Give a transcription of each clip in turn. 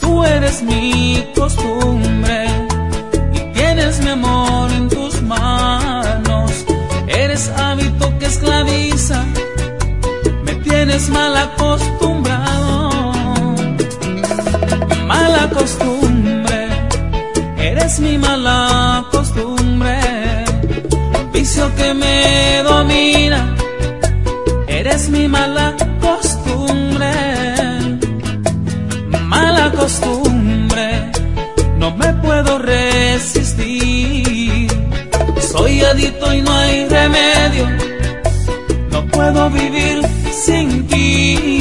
Tú eres mi costumbre y tienes mi amor en tus manos. Eres hábito que esclaviza, me tienes mal acostumbrado. Mala costumbre, eres mi mala costumbre. Vicio que me domina, eres mi mala y no hay remedio, no puedo vivir sin ti.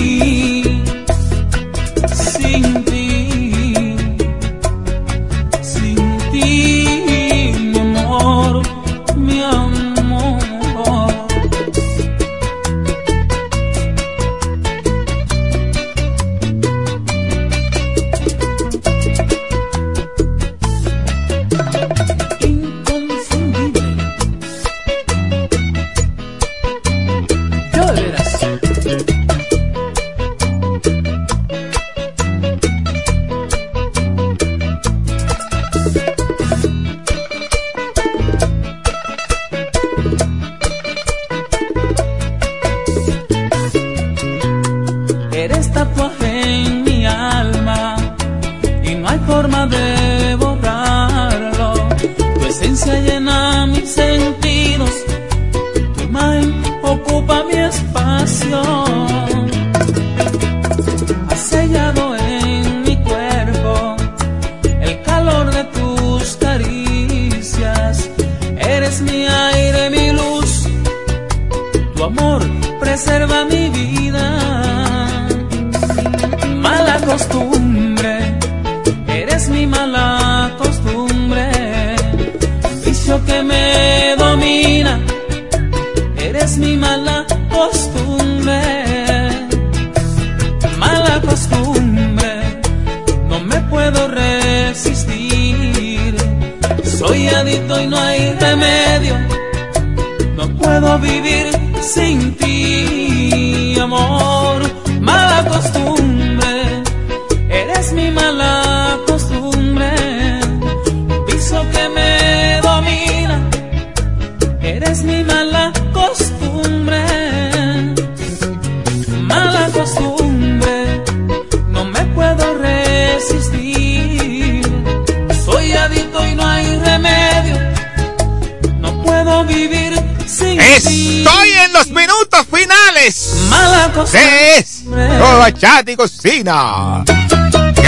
Y Cocina.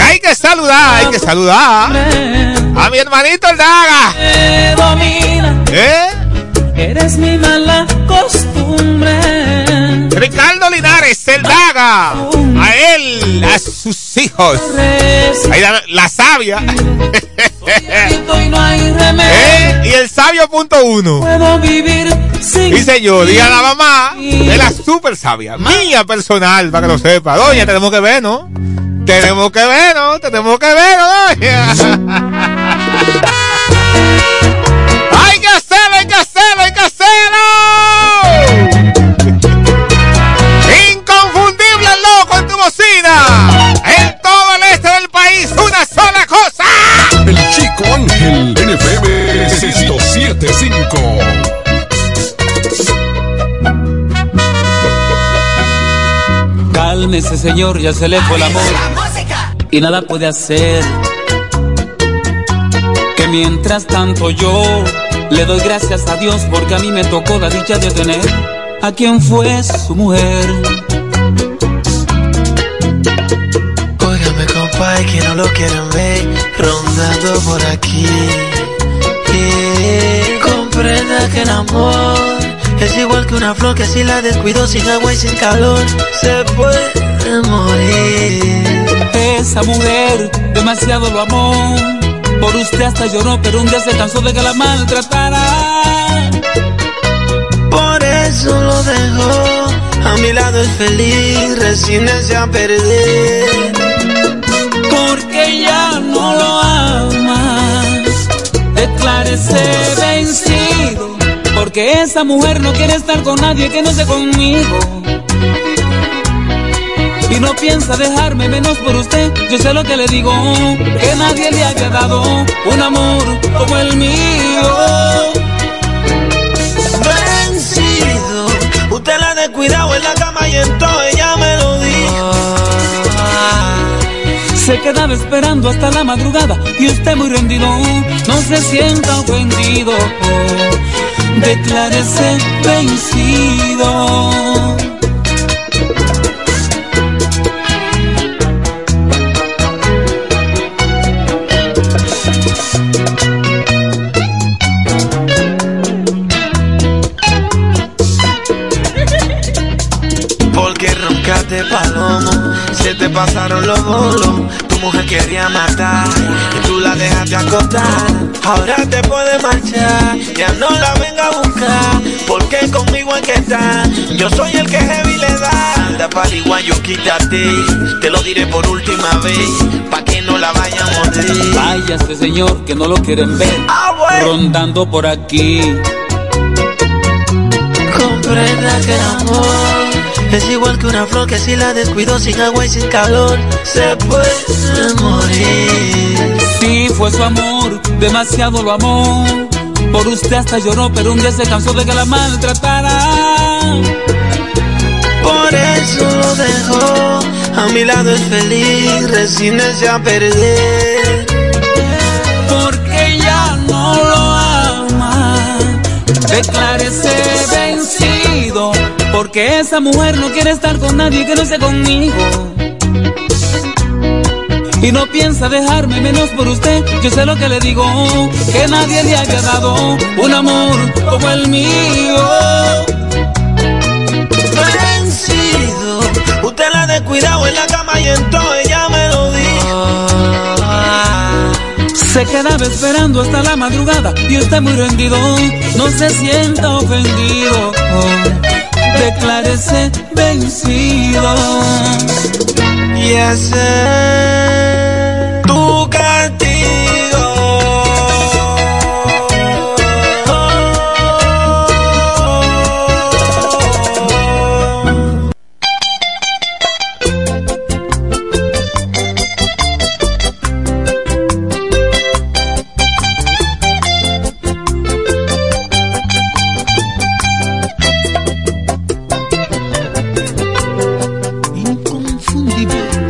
Hay que saludar, hay que saludar a mi hermanito el Daga. ¿Eh? eres mi mala costumbre. Ricardo Linares, el Daga. A él, a sus hijos. Ahí la, la sabia. ¿Eh? Y el sabio punto uno. Puedo vivir yo, ti. diga a la mamá de la super sabia, mía personal, para que lo sepa. Doña, tenemos que ver, ¿no? Tenemos que ver, ¿no? Tenemos que ver, ¿no, doña? Señor, ya se le fue el amor. Y nada puede hacer. Que mientras tanto yo le doy gracias a Dios porque a mí me tocó la dicha de tener a quien fue su mujer. Óigame, compadre, que no lo quieren ver rondando por aquí. Y comprenda que el amor es igual que una flor que si la descuido sin agua y sin calor se puede morir. Esa mujer demasiado lo amó. Por usted hasta lloró, pero un día se cansó de que la maltratara. Por eso lo dejó. A mi lado es feliz, resígnese a perder. Porque ya no lo amas. Declárese vencido. Porque esa mujer no quiere estar con nadie que no esté conmigo. y no piensa dejarme menos por usted. Yo sé lo que le digo, que nadie le haya dado un amor como el mío. Vencido, usted la ha descuidado en la cama y entonces ella me lo dijo. Se quedaba esperando hasta la madrugada y usted muy rendido, no se sienta ofendido. Declárese vencido. Te pasaron los bolos. Tu mujer quería matar y tú la dejaste acostar. Ahora te puedes marchar, ya no la venga a buscar. Porque conmigo es que está, yo soy el que heavy le da. Anda pa'l iguayo, quítate, te lo diré por última vez, pa' que no la vayan a morder. Váyase, señor, que no lo quieren ver. Ah, bueno. Rondando por aquí. Comprenda que el amor es igual que una flor que si la descuido sin agua y sin calor se puede morir. Sí, fue su amor, demasiado lo amó. Por usted hasta lloró, pero un día se cansó de que la maltratara. Por eso lo dejó, a mi lado es feliz, resígnese a perder. Porque ya no lo ama. Declárese. Porque esa mujer no quiere estar con nadie que no sea conmigo. Y no piensa dejarme menos por usted. Yo sé lo que le digo, que nadie le haya dado un amor como el mío. Vencido, usted la ha descuidado en la cama y entonces ella me lo dijo. Se quedaba esperando hasta la madrugada y usted muy rendido, no se sienta ofendido. Declárese vencido. Y ese Igbo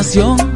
imaginación.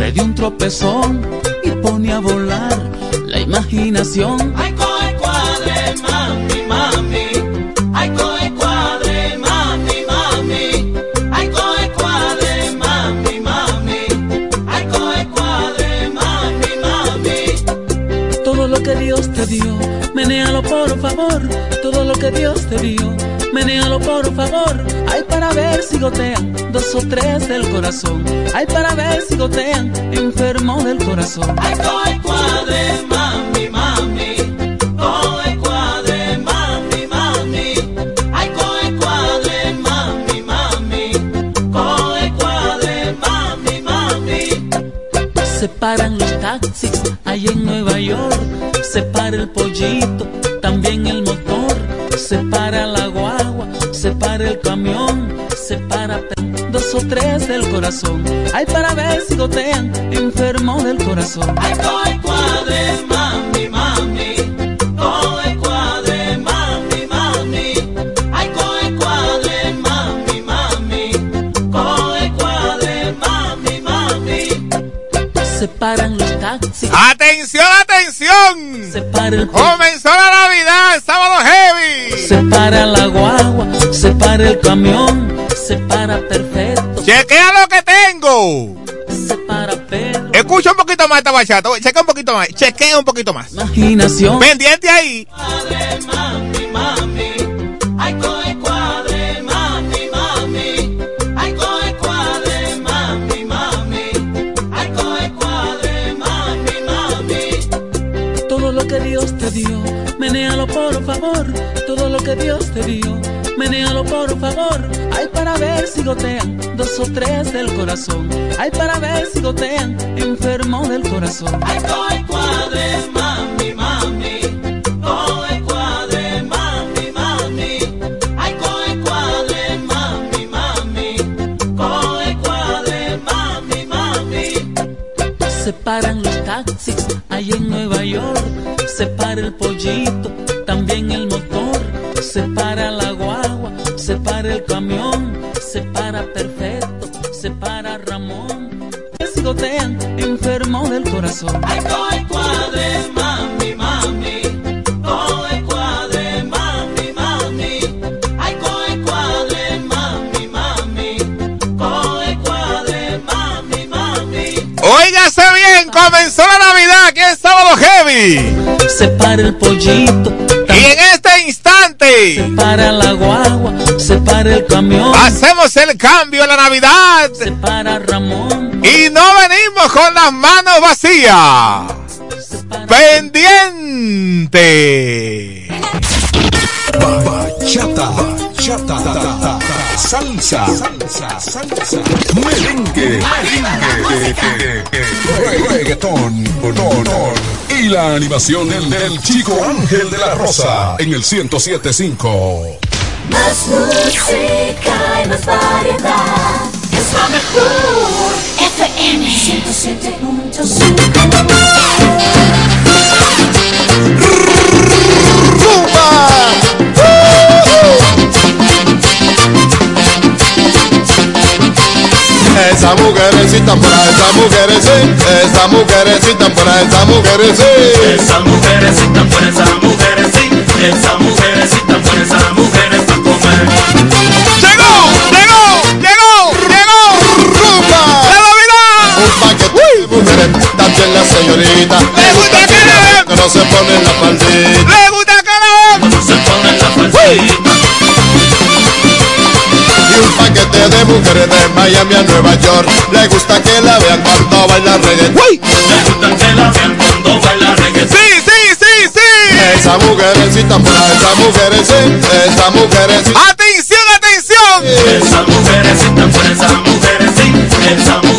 Se dio un tropezón y pone a volar la imaginación. Ay, coge cuadre, mami, mami. Ay, coge cuadre, mami, mami. Ay, coge cuadre, mami, mami. Ay, coge cuadre, mami, mami. Todo lo que Dios te dio, menéalo por favor. Todo lo que Dios te dio, menéalo por favor. Ay, para ver si gotean dos o tres del corazón. Ay, para ver si gotean enfermo del corazón. Ay, coge cuadre, mami, mami. Coge cuadre, mami, mami. Ay, cuadre, mami, mami. Coge cuadre, mami, mami. Se paran los taxis ahí en Nueva York. Se para el pollito, el camión. Se para dos o tres del corazón. Ay, para ver si gotean enfermo del corazón. Ay, coge cuadre, mami, mami. Coge cuadre, mami, mami. Ay, coge cuadre, mami, mami. Coge cuadre, mami, mami. Se paran los taxis. Atención, atención. Se para el para el camión, se para perfecto, Chequea lo que tengo. se para pero Escucha un poquito más esta bachata. Chequea un poquito más. Chequea un poquito más. imaginación. Pendiente ahí. Cuadre, mami, mami. Ay, coge cuadre, mami, mami. Ay, coge cuadre, mami, mami. Ay, coge cuadre, mami, mami. Todo lo que Dios te dio, menéalo por favor. Todo lo que Dios te dio, menéalo por favor. Ay, para ver si gotean dos o tres del corazón. Ay, para ver si gotean enfermo del corazón. Ay, coge cuadre, mami, mami. Coge cuadre, mami, mami. Ay, coge cuadre, mami, mami. Coge cuadre, mami, mami. Se paran los taxis ahí en Nueva York. Se para el pollito, el camión. Se para perfecto, se para Ramón. Se gotean enfermo del corazón. Ay, coge cuadre, mami, mami. Coge cuadre, mami, mami. Ay, coge cuadre, mami, mami. Coge cuadre, mami, mami. Óigase bien, comenzó la Navidad aquí en sábado heavy. Se para el pollito, Y en se para la guagua, se para el camión, hacemos el cambio a la Navidad. se para Ramón, Y no venimos con las manos vacías. Pendiente. Bachata, bachata, salsa, salsa, salsa, merengue, merengue, reggaetón, y la animación del, del chico Ángel de la Rosa en el 1075. Más música y más variedad. Es la mejor. FM 107.5. Esas mujeres están por ahí, esas mujeres sí. Esas mujeres están por ahí, esas mujeres sí. Esas mujeres sí están buenas, esas mujeres sí. Esas mujeres sí están buenas, esas mujeres para comer. ¡Llegó! ¡Llegó! ¡Llegó! ¡Llegó! ¡Rumba! ¡La Navidad! Un paquete de mujeres, también la señorita. ¡Le gusta que Que no se pone la faldita. De mujeres de Miami a Nueva York. Le gusta que la vean cuando baila reggaetón. Me gusta que la vean cuando baila reggaetón. ¡Sí, sí, sí, sí! Ahí, esas mujeres sí. Esas mujeres sí. ¡Atención, atención! Esas mujeres sí están buenas, esas mujeres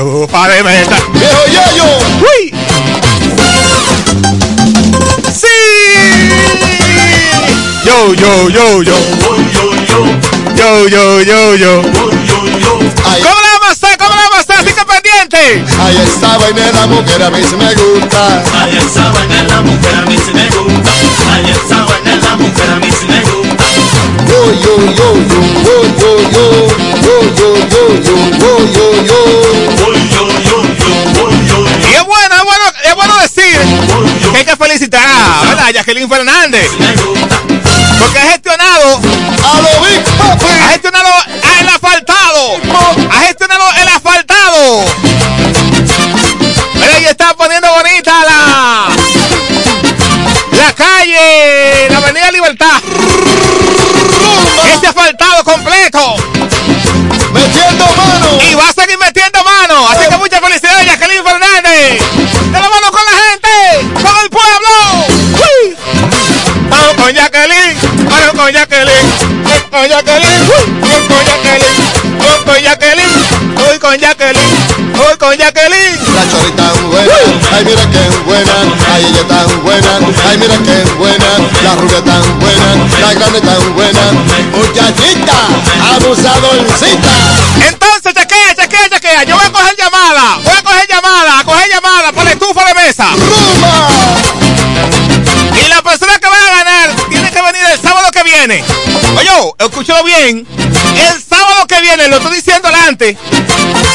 estufa de mesa. Viejo Yayo. ¡Uy! ¡Sí! Yo, yo, yo, yo. Yo, yo, yo, yo. Ahí, ¿Cómo la vamos a hacer? ¿Cómo la vamos a hacer? Así que pendiente. ahí está vaina la mujer, a mí sí me gusta. Ay, esa vaina es la mujer, a mí sí me gusta. Ay, esa vaina es la mujer, a mí sí me gusta. Yo, yo, yo, yo, yo, yo, yo. Yo, yo, felicitar a, Jacqueline Fernández. Porque ha gestionado, A lo Big ha gestionado el asfaltado. Ha gestionado el asfaltado. Mira, y está poniendo bonita la, la calle, la avenida Libertad. Este asfaltado completo. Con Jacqueline, ¡Uy! vamos con Jacqueline, vamos con Jacqueline, voy con Jacqueline, voy con Jacqueline. La chorita tan buena, ay mira que buena, ay ella tan buena, ay mira que buena, la rubia tan buena, la grande tan buena, muchachita, abusadorcita. Entonces, chequea, chequea, chequea. Yo voy a coger llamada, voy a coger llamada, a coger llamada por la estufa de mesa. ¡Rumba! Y la persona que va a ganar tiene que venir el sábado que viene. Oye, escúchalo bien. El sábado que viene, lo estoy diciendo adelante.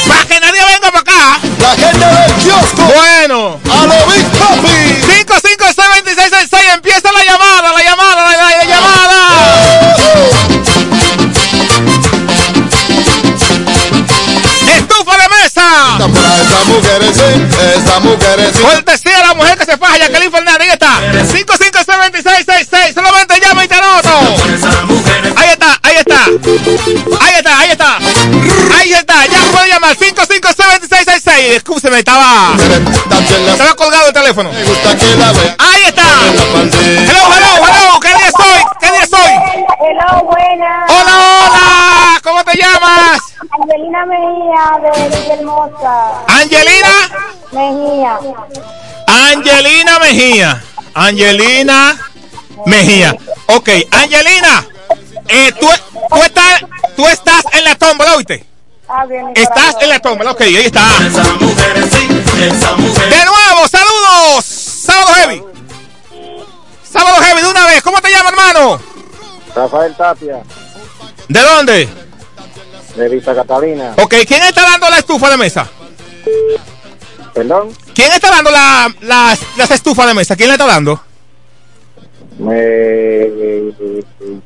Para que nadie venga para acá. La gente del kiosco, Bueno. a lo Big Papi. 5562666 empieza la llamada, la llamada, la, la- la llamada. Estufa de mesa. Sí, esas mujeres, sí. Cortesía a la mujer que se faja, Jacqueline Fernández. Ahí está. 5562666. Solamente llama y te anoto. Ahí está, ahí está. Ahí está. Ya puede llamar. 5562666. Escúcheme, estaba. Estaba colgado el teléfono. Ahí está. Hello, hello, hello. ¿Qué día soy? ¿Qué día soy? Hello, buenas. Hola, hola. ¿Cómo te llamas? Angelina Mejía de Villahermosa. Angelina. Mejía. Angelina Mejía. Angelina Mejía. Ok, Angelina. Eh, tú, tú, estás, tú estás en la tómbola, ¿oíste? Ah, bien, Estás en la tómbola, ok, ahí está. De nuevo, saludos. Sábado Heavy. Sábado Heavy, de una vez. ¿Cómo te llamas, hermano? Rafael Tapia, ¿De dónde? de Vista Catalina. Ok, ¿quién está dando la estufa de mesa? Perdón, ¿Quién está dando la, las, las estufas de mesa? ¿Quién le está dando? Me...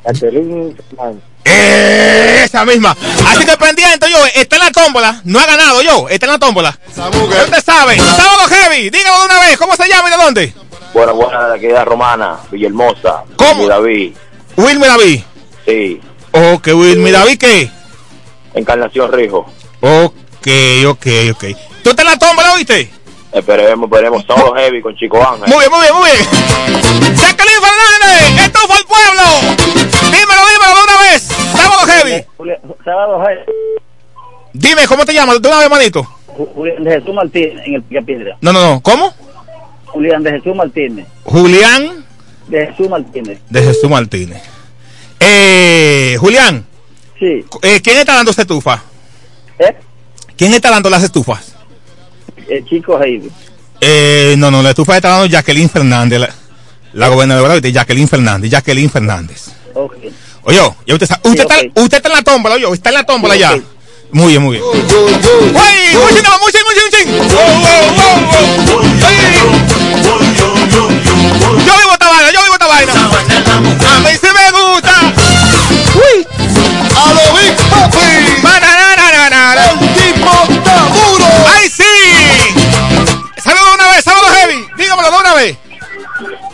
Jacqueline Fernández. Eh, Esa misma. Así que pendiente, yo. Está en la tómbola. No ha ganado yo. Está en la tómbola. ¿Dónde sabe? Sábado Heavy. Dígalo de una vez. ¿Cómo se llama y de dónde? Buena, buena, de aquí de Romana, Villahermosa. ¿Cómo? Y David, Wilmy David. sí. Ok, Wilmy David, ¿qué? Encarnación Rijo. Ok, ok, ok. ¿Tú estás en la tómbola, oíste? Esperemos, esperemos. Solo heavy con Chico Ángel. Muy bien, muy bien, muy bien. Jacqueline Fernández, esto fue el pueblo. Dímelo, dímelo de una vez. Sábado Heavy. Sábado, Dime, ¿cómo te llamas? De una vez, manito. Julián de Jesús Martínez en el Picapiedra. No, no, no. ¿Cómo? Julián de Jesús Martínez. Julián De Jesús Martínez. De Jesús Martínez. Eh, Julián, Sí. eh, ¿quién está dando esta estufa? ¿Eh? ¿Quién está dando las estufas? El chico Heidi. Eh, no, no, la estufa está dando Jacqueline Fernández, la, la gobernadora de Jacqueline Fernández, Jacqueline Fernández. Ok. Oye, ya usted, sabe- usted, Sí, está, ok. usted está en la tómbola, oye, está en la tómbola Sí, ya. ok. Muy bien, muy bien. ¡Uy! ¡Muchín, no, muchín, muchín, muchín! Yo vivo esta vaina, yo vivo esta vaina. A mí sí me gusta. ¡Uy! A lo Big Papi.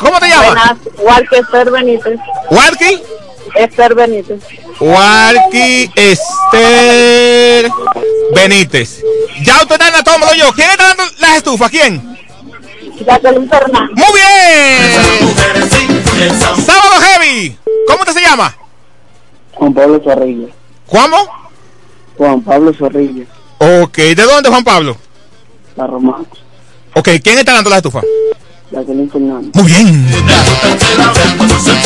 ¿Cómo te llamas? Buenas, Walker Esther Benítez. Walkie. Esther Benítez. Walkie Esther Benítez. Ya usted está en la tómbola yo. ¿Quién está dando las estufas? ¿Quién? Jacqueline Fernández. Muy bien. Sábado Heavy. ¿Cómo te se llama? Juan Pablo Zorrilla. ¿Cómo? Juan Pablo Zorrilla. Ok, ¿de dónde Juan Pablo? La Romana. Ok, ¿quién está dando las estufas? Muy bien.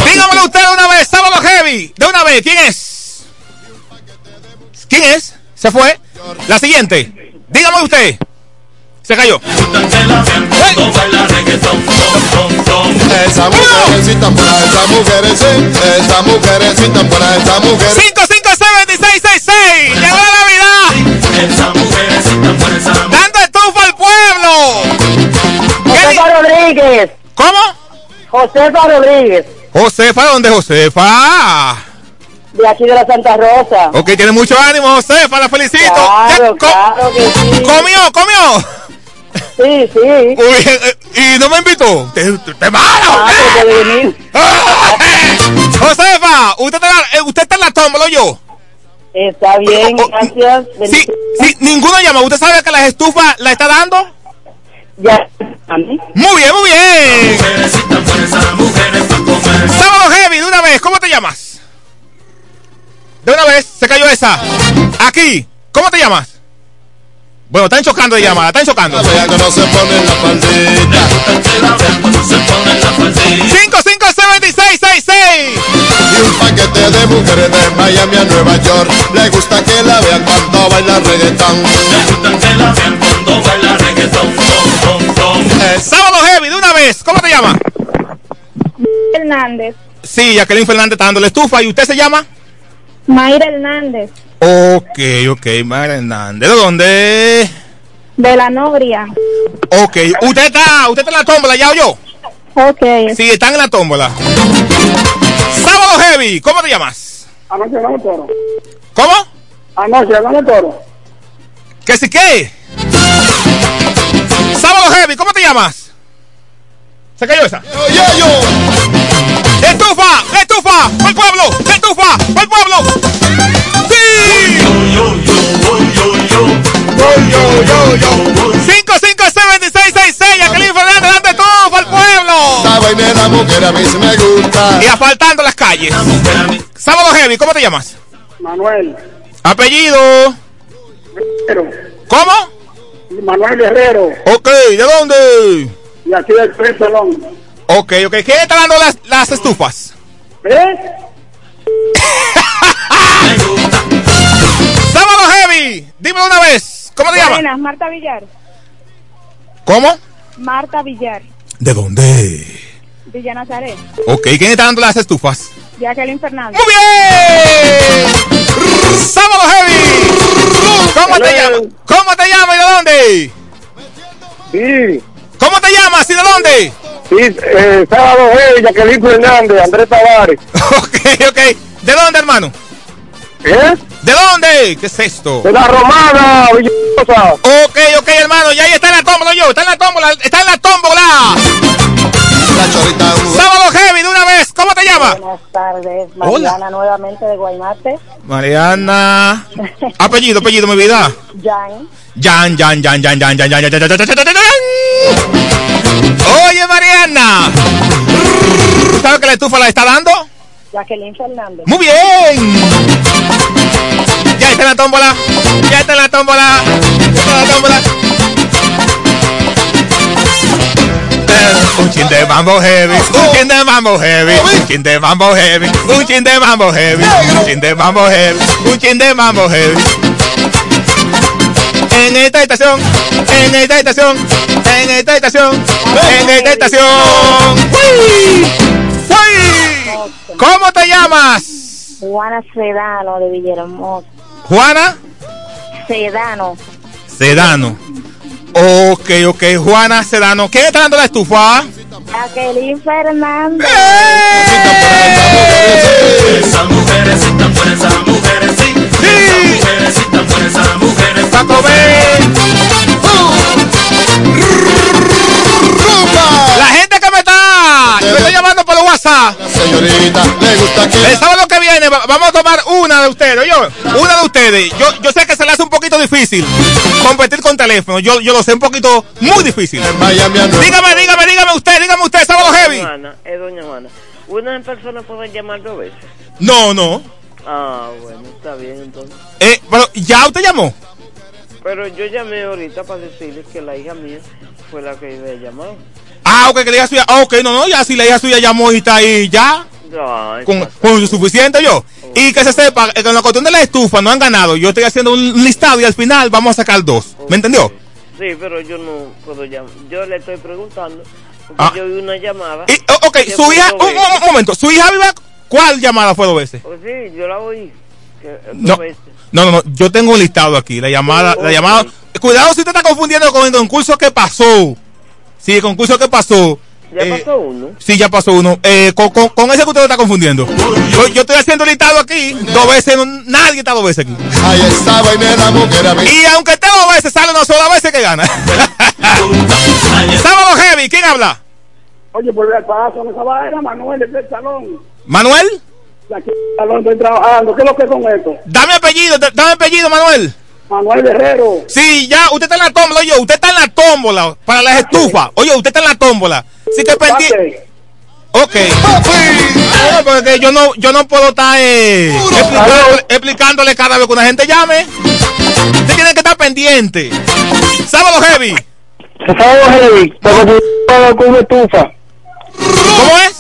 Dígamelo usted de una vez, sábado heavy. De una vez, ¿quién es? ¿Quién es? ¿Se fue? La siguiente. Dígamelo usted. Se cayó. Esa mujercita por ahí, esa mujercita, esa mujercita por ahí, esa mujer. 557-1666. Llegó la Navidad. Dando estufa al pueblo. Josefa Rodríguez. ¿Cómo? Josefa Rodríguez. Josefa, ¿dónde Josefa? De aquí de la Santa Rosa. Ok, tiene mucho ánimo, Josefa, la felicito. Ya, Claro, co- claro que sí. ¿Comió, comió? Sí, sí. Uy, eh, y no me invitó. Te, te mala, Ah, venir. Josefa, usted está, eh, usted está en la tómbola, ¿o yo. Está bien, Oh, oh, gracias. Sí, sí, ninguno llama. ¿Usted sabe que las estufas la está dando? Ya. ¿A? Muy bien, muy bien. Sábado Heavy, de una vez, ¿cómo te llamas? De una vez, se cayó esa. Aquí, ¿cómo te llamas? Bueno, están chocando de llamada, están chocando. Vea que no se pone la faldita. 55666. Y un paquete de mujeres de Miami a Nueva York. Le gusta que la vean cuando baila reggaetón. Eh, Sábado Heavy, de una vez, ¿cómo te llamas? Hernández. Sí, Jacqueline Fernández está dando la estufa. ¿Y usted se llama? Mayra Hernández. Ok, ok, Mayra Hernández. ¿De dónde? De la Nogria. Ok, usted está, usted está en la tómbola, ¿ya oyó? Ok. Sí, están en la tómbola. Sábado Heavy, ¿cómo te llamas? Anoche ganó toro. ¿Cómo? Anoche ganó toro. ¿Que si qué? Sábado Heavy, ¿cómo te llamas? ¿Se cayó esa? Oye, yo. ¡Estufa! ¡Estufa! ¡Al pueblo! ¡Estufa! ¡Al pueblo! ¡Sí! ¡Cinco, cinco, seven, seis, seis, seis! ¡Jacqueline Fernández, dando estufa al pueblo! Esta vaina de la mujer a mí sí me gusta. Y asfaltando las calles. Sábado Heavy, ¿cómo te llamas? Manuel. Apellido. Guerrero. ¿Cómo? Manuel Guerrero. Ok, ¿de dónde? Y aquí del Pelón. Ok, ok. ¿Quién está dando las, las estufas? ¿Eh? Sábado Heavy, dímelo una vez. ¿Cómo te llamas? Buenas, Marta Villar. ¿Cómo? Marta Villar. ¿De dónde? Villa Nazaret. Ok, ¿quién está dando las estufas? Jacqueline Fernández. ¡Muy bien! ¡Sábado Heavy! ¿Cómo te llamas? ¿Cómo te llamas y de dónde? Sí. ¿Cómo te llamas y de dónde? Sí, eh, sábado hey, Jacqueline Fernández, Andrés Tavares. Ok, ok. ¿De dónde, hermano? ¿Eh? ¿De dónde? ¿Qué es esto? De la Romana, Villarosa. Ok, ok, hermano. Ya ahí está en la tómbola yo. Está en la tómbola. Está en la tómbola. La chorita. Sábado Heavy, de una vez. ¿Cómo te llamas? Buenas tardes, Hola. Mariana nuevamente de Guaymate. Mariana. Apellido, apellido, mi vida. Jan. Jan, Jan, Jan, Jan, Jan, Jan, Jan, Jan, Jan, Jan, Jan, Jan, Jan, Jan. Oye, Mariana. ¿Sabes que la estufa la está dando? Jacqueline Fernández. Muy bien. Ya está en la tómbola. Ya está en la tómbola. Ya está en la tómbola. Un chin de mambo heavy, un chin de mambo heavy, un chin de mambo heavy, un chin de mambo heavy, un chin de mambo heavy, un chin de mambo heavy. En esta estación, en esta estación, en esta estación, en esta estación. ¡Uy! ¡Uy! ¿Cómo te llamas? Juana Sedano de Villahermosa. Juana Sedano. Sedano. Ok, ok, Juana Sedano. ¿Quién está dando la estufa? Jacqueline Fernández. Esas mujeres sí tan buenas, esas mujeres sí. Esas mujeres sí tan buenas, esas mujeres. Pa' comer. Me está llamando por WhatsApp. Señorita, le gusta aquí. El sábado que viene va- vamos a tomar una de ustedes, oye, una de ustedes. Yo, yo sé que se le hace un poquito difícil competir con teléfono. Yo, yo lo sé un poquito muy difícil. Dígame, dígame, dígame usted, dígame usted, sábado heavy. Juana, es doña Juana. Una persona puede llamar dos veces. No, no. Ah, bueno, está bien entonces. Eh, pero ya usted llamó. Pero yo llamé ahorita para decirles que la hija mía fue la que había llamado. Ah, ok, que la hija suya. ah, ok, no, no, ya si la hija suya llamó y está ahí ya. Con, con suficiente yo. Y que se sepa, eh, con la cuestión de la estufa no han ganado. Yo estoy haciendo un listado y al final vamos a sacar dos. ¿Me entendió? Sí, pero yo no puedo llamar. Yo le estoy preguntando. Porque Ah. yo vi una llamada. Y, oh, ok, que su hija, un, momento, su hija vive. ¿Cuál llamada fue dos veces? Pues sí, yo la oí. Que, dos No, veces. no, no, no, yo tengo un listado aquí. La llamada, la llamada. Cuidado si usted está confundiendo con el concurso que pasó. Sí, el concurso que pasó. Ya Eh, pasó uno. Sí, ya pasó uno. Eh, con, con- con ese que usted lo está confundiendo. Yo, yo estoy haciendo el listado aquí. Dos veces, no- nadie está dos veces aquí. Ahí está, vaina la mujer a mí. Y aunque esté dos veces, sale una sola vez que gana. Sábado Heavy, ¿quién habla? Oye, por el paso, esa vaina, Manuel, de el salón. ¿Manuel? De aquí el salón estoy trabajando. ¿Qué es lo que es con esto? Dame apellido, dame apellido, Manuel. Manuel Guerrero. Sí, ya, usted está en la tómbola, oye, usted está en la tómbola para las estufas. Oye, usted está en la tómbola. Sí que pendiente. Ok. Bueno, porque yo no, yo no puedo estar eh, explicándole, explicándole cada vez que una gente llame. Usted tiene que estar pendiente. Sábado Heavy. Sábado Heavy, para con una estufa. ¿Cómo es?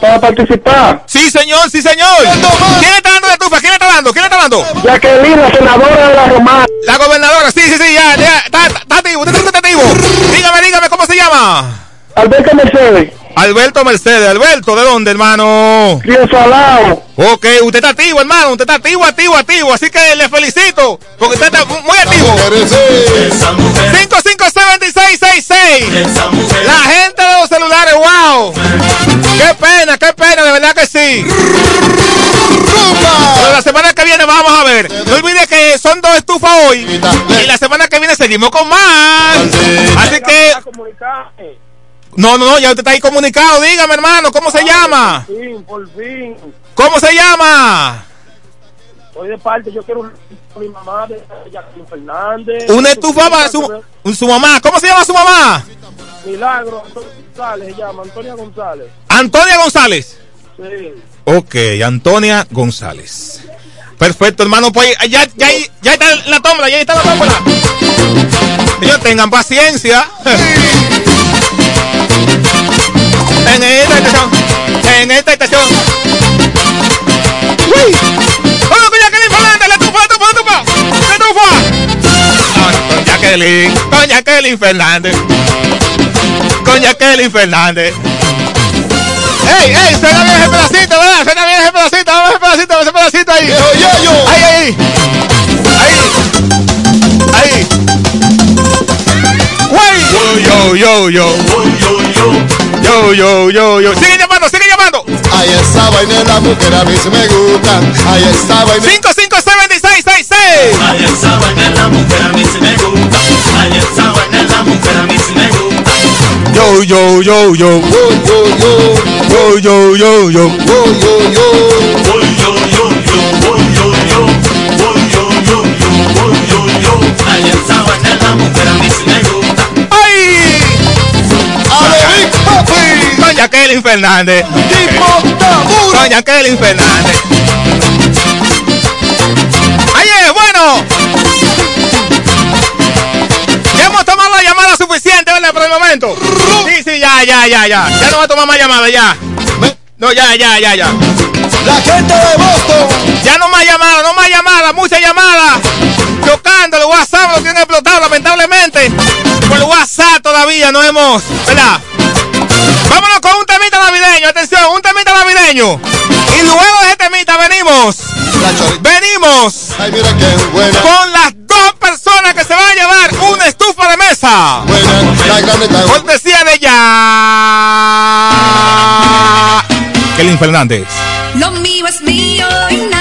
Para participar. Sí, señor, sí, señor. ¿Quién está dando la estufa? ¿Quién está dando? ¿Quién está dando? Jacqueline, la senadora de la Romana. La gobernadora, sí, sí, sí, ya, ya, está, está, está activo, está activo. Dígame, dígame, ¿cómo se llama? Alberto Mercedes. Alberto Mercedes, Alberto, ¿de dónde, hermano? Río Salado. Ok, usted está activo, hermano, usted está activo, activo, activo, así que le felicito, porque usted está mu- muy activo. 557666. La gente de los celulares, wow. Qué pena, qué pena, de verdad que sí. Pero la semana que viene vamos a ver. No olvide que son dos estufas hoy. Y la semana que viene seguimos con más. Así que. No, no, no, ya usted está ahí comunicado. Dígame, hermano, ¿cómo se llama? Por fin, por fin. ¿Cómo se llama? Hoy de parte, yo quiero un- mi mamá de Jacqueline Fernández. Una estufa para su, su mamá. ¿Cómo se llama su mamá? Milagro, Antonio González se llama, Antonia González. Antonia González. Sí. Ok, Antonia González. Perfecto, hermano. Pues ya, ya, ya está la tómbola, ya está la tómbola. Ellos tengan paciencia. En esta estación, en esta estación. ¡Uy! ¡Vamos con Jacqueline Fernández! ¡La tufa, la tufa, la tufa! ¡La tufa! Con Jacqueline, con Jacqueline Fernández. Con Jacqueline Fernández. ¡Ey, ey! Suena bien ese pedacito, ¿verdad? Suena bien ese pedacito, vamos ese pedacito, vamos ese pedacito ahí. Ahí, ahí. Ahí. Ahí. Güey. Yo, yo, yo. Yo, yo, yo, yo. Sigue llamando, sigue llamando. Ahí está, vaina la mujer a mí sí me gusta. Ahí está, vaina. 55666. Ahí esa vaina la mujer a mí sí me gusta. Ahí esa vaina la mujer a mí sí me gusta. Yo, yo, yo, yo. Yo, yo, yo, yo. Ahí Jacqueline Fernández. Tipo taburo. Con Jacqueline Fernández. Ayer, bueno. Ya hemos tomado la llamada suficiente, ¿verdad? Por el momento. Sí, sí, ya, ya, ya, ya. Ya no va a tomar más llamadas, ya. No, ya, ya, ya, ya. La gente de Boston. Ya no más llamadas, no más llamadas, muchas llamadas. Chocando, el WhatsApp lo tienen explotado, lamentablemente. Por el WhatsApp todavía no hemos, ¿verdad? Vámonos con un temita navideño, atención, un temita navideño. Y luego de este temita venimos. Venimos. Con las dos personas que se van a llevar una estufa de mesa. Buena, Cortesía de ya. Kelly Fernández. Lo mío es mío y nada.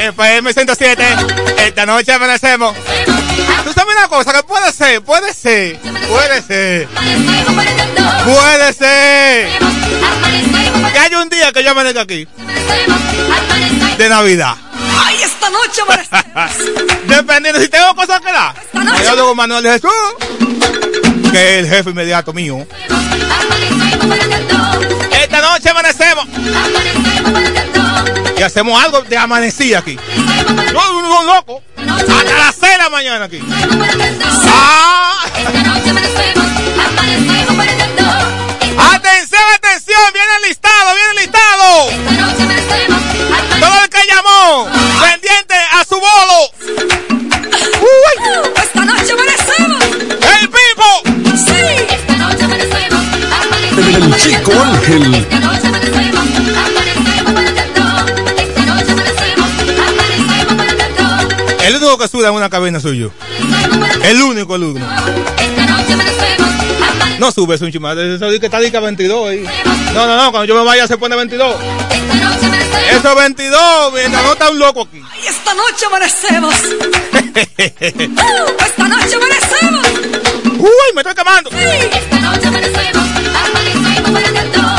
FM 107. Esta noche amanecemos. ¿Tú sabes una cosa? Que puede ser, puede ser, puede ser. Puede ser. Que hay un día que yo amanezco aquí. De Navidad. ¡Ay, esta noche amanecemos! Dependiendo si tengo cosas que dar. Yo digo Manuel Jesús, que es el jefe inmediato mío. Esta noche amanecemos. Y hacemos algo de amanecida aquí. Yo un loco. Hasta las 6 de la mañana aquí. Ah. Atención, atención, viene el listado, viene el listado. Todo el que llamó, pendiente a su bolo. El chico Ángel. El único que suda en una cabina soy yo. El único, el único. No sube, es un chimate. Eso dice que está dice 22 ahí. No, no, no, cuando yo me vaya se pone 22. Eso 22, mientras no está un loco aquí. Ay, esta noche amanecemos. Uh, esta noche amanecemos. Uy, me estoy quemando. Sí. Esta noche amanecemos. Para el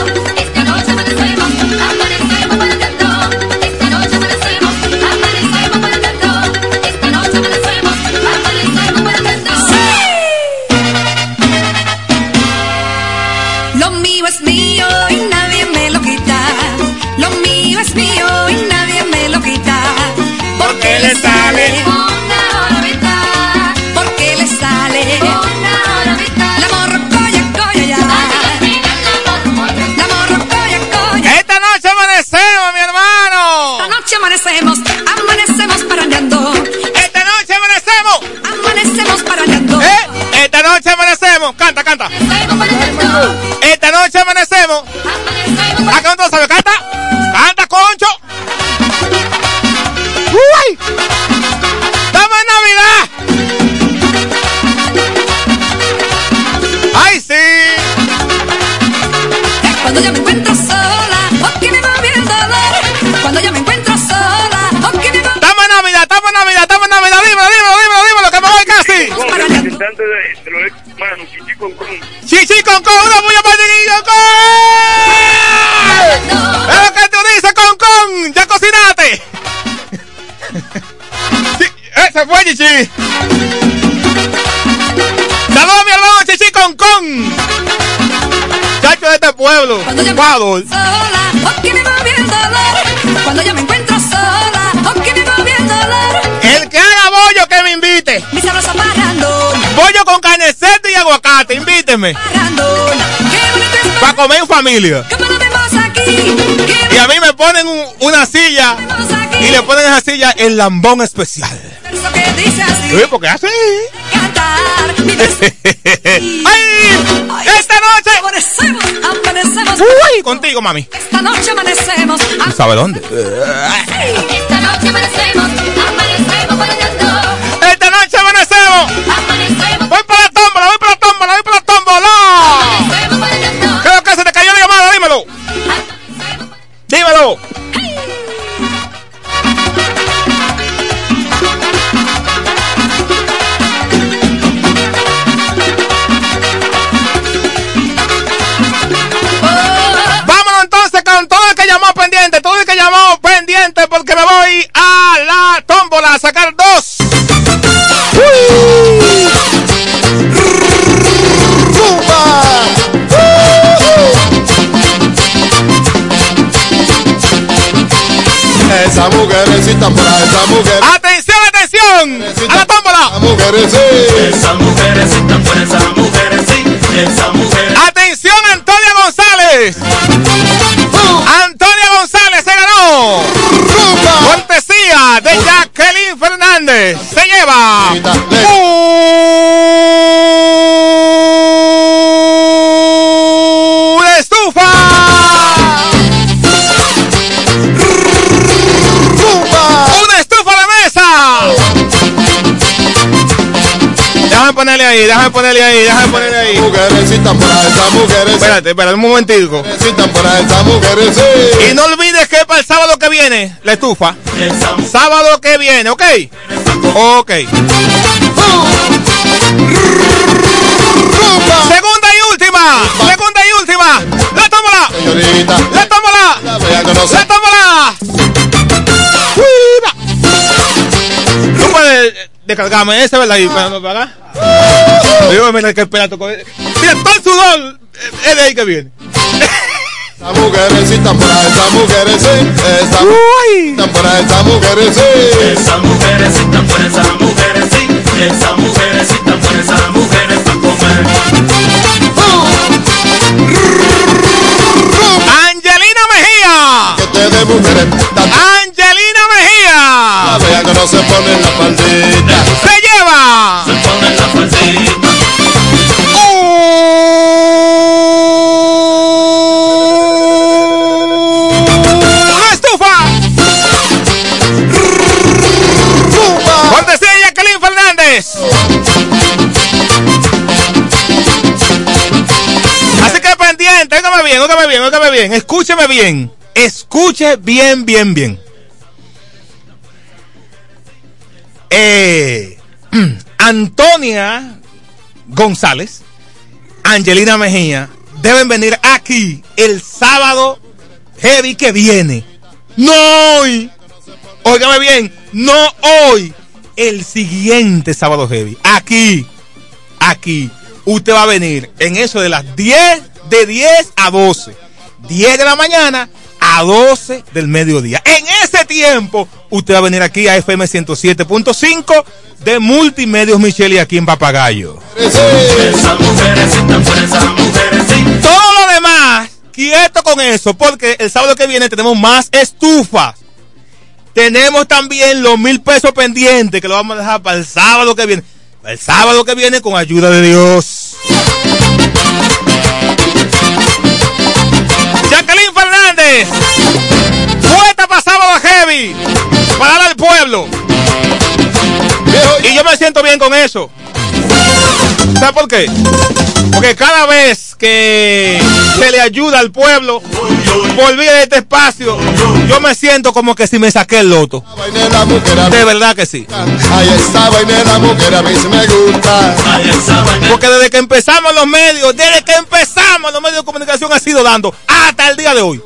amanecemos, amanecemos parañando. Esta noche amanecemos. Amanecemos parañando. ¿Eh? Esta noche amanecemos. Canta, canta. Esta noche amanecemos. ¿A qué no sabes? Canta. Canta, representante de, de los hermanos Chichi con con. Chichi con con, una bulla para Chiquillo con. Es lo que tú dices, con con. Ya cocinaste. Sí, eh, se fue Chichi. Saludos a mi hermano Chichi con con. Chacho de este pueblo. Ecuador. sola, o que me va bien el dolor. Cuando yo me encuentro sola, o que me va bien el dolor. El que haga bollo que me invite. Mi sabroso parrandón, Bollo con y aguacate, invíteme. Para comer en familia. Y a mí me ponen un- una silla y le ponen a esa silla el lambón especial. Sí, porque así. ¡Ay! ¡Esta noche! Amanecemos, amanecemos. ¡Uy! Contigo, mami. Esta noche amanecemos. ¿Tú sabes dónde? Esta noche amanecemos, amanecemos. ¡Esta noche amanecemos! ¡Voy para la tómbola, voy para la tómbola, voy para la tómbola! amanecemos parañando. ¿Qué es lo que se te cayó la llamada? Dímelo. Dímelo. Lleva una estufa. ¡Una estufa a la mesa! Déjame ponerle ahí, déjame ponerle ahí, déjame ponerle ahí. Mujercita por ahí, esa mujer. Espérate, espérate un momentico. Ahí, esa mujer sí. Y no olvides que para el sábado que viene, la estufa. Sábado que viene, ¿ok? Ok. Segunda y última. Segunda y última. La tómala. Señorita, La tómala. la voy a conocer. ¡La tómala! ¡Uiba! Tú puedes descargarme ese, ¿verdad? Y para acá. Yo me que espera toco. Mira, todo el sudor eh, es de ahí que viene. Esta mujerecita por ahí, esta mujerecita, esta por. Esa mujerecita por esa mujerecita, esa mujerecita por esa mujeres para comer. Angelina Mejía. Que. Angelina Mejía. Que no se pone la. Se lleva. Bien, bien, óigame bien, escúcheme bien, escuche bien, bien, bien. Eh, Antonia González, Angelina Mejía, deben venir aquí el sábado heavy que viene. No hoy. Óigame bien, no hoy. El siguiente sábado heavy. Aquí. Aquí. Usted va a venir en eso de las 10, de 10 a 12. 10 de la mañana a 12 del mediodía. En ese tiempo, usted va a venir aquí a FM 107.5 de Multimedios Micheli aquí en Papagayo. Todo lo demás, quieto con eso, porque el sábado que viene tenemos más estufas. Tenemos también los mil pesos pendientes que lo vamos a dejar para el sábado que viene. El sábado que viene con ayuda de Dios. Para dar al pueblo. Y yo me siento bien con eso. ¿Sabes por qué? Porque cada vez que se le ayuda al pueblo, por vía de este espacio, yo me siento como que si me saqué el loto. De la mujer, a mí- De verdad que sí. Ahí está vaina de la mujer, a mí sí me gusta. Ay, esa vaina. Porque desde que empezamos los medios, desde que empezamos los medios de comunicación ha sido dando hasta el día de hoy.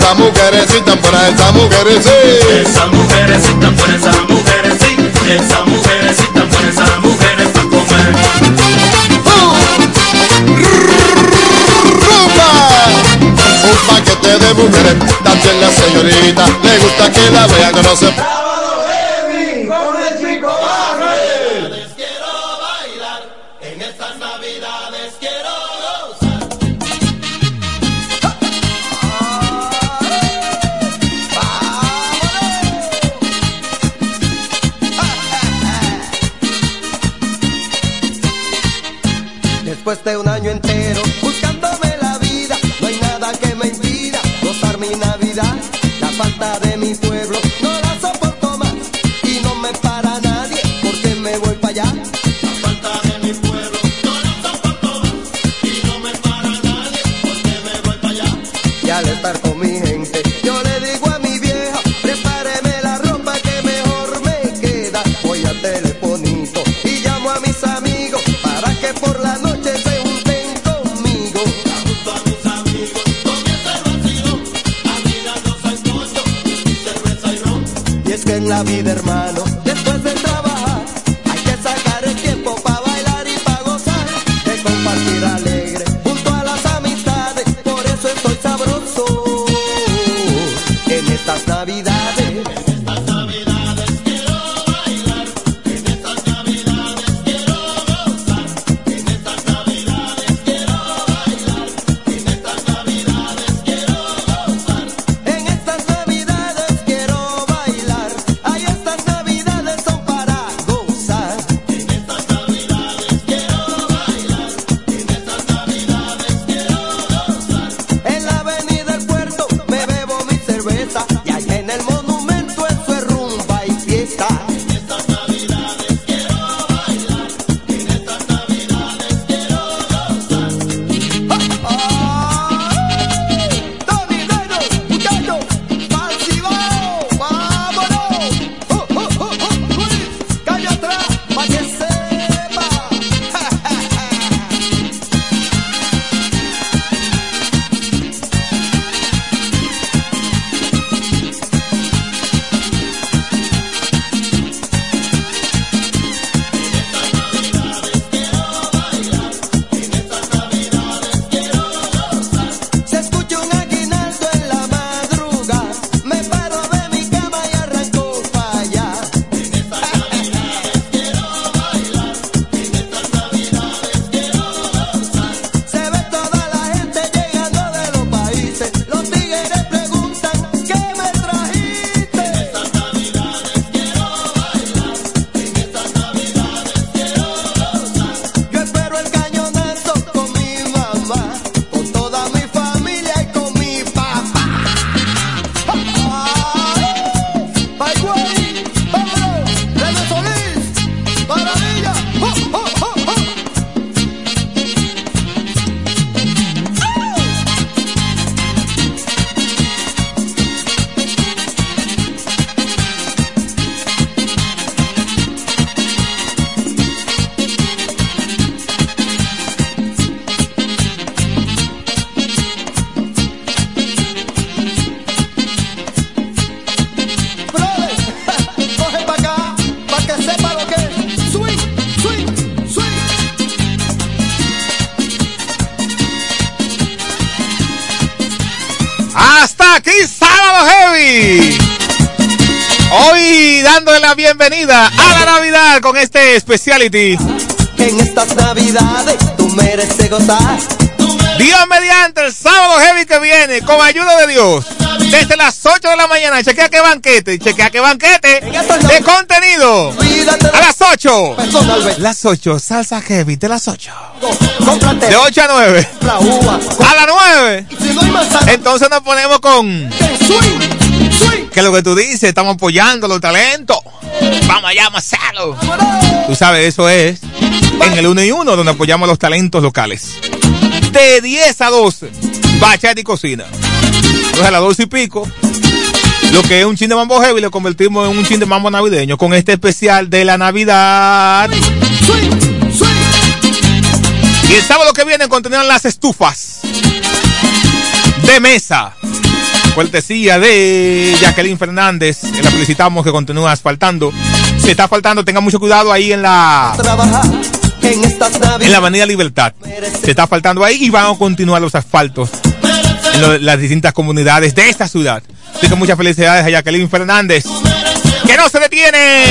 esa mujercita, por esa mujercita. Esa mujercita, por esa mujercita, esa mujercita, por esa mujer para comer. Uh, rumba. Un paquete de mujeres, también la señorita, le gusta que la vean, no. Bienvenida a la Navidad con este speciality. En estas navidades tú mereces gozar. Dios mediante el sábado heavy que viene, con ayuda de Dios, desde las 8 de la mañana. Chequea qué banquete, chequea qué banquete de contenido. A las 8. Las 8, salsa heavy de las 8. De 8 a 9. A las 9. Entonces nos ponemos con. Que lo que tú dices, estamos apoyando los talentos. Vamos allá, Marcelo. Tú sabes, eso es en el 1 y 1, donde apoyamos los talentos locales. De 10 a 12, bachata y cocina. Entonces a las 12 y pico, lo que es un chin de mambo heavy lo convertimos en un chin de mambo navideño con este especial de la Navidad. Y el sábado que viene continúan las estufas de mesa. Cortesía de Jacqueline Fernández. La felicitamos que continúa asfaltando. Si está faltando, tenga mucho cuidado ahí en la En la Avenida Libertad. Se está faltando ahí y van a continuar los asfaltos en lo- las distintas comunidades de esta ciudad. Así que muchas felicidades a Jacqueline Fernández. ¡Que no se detiene!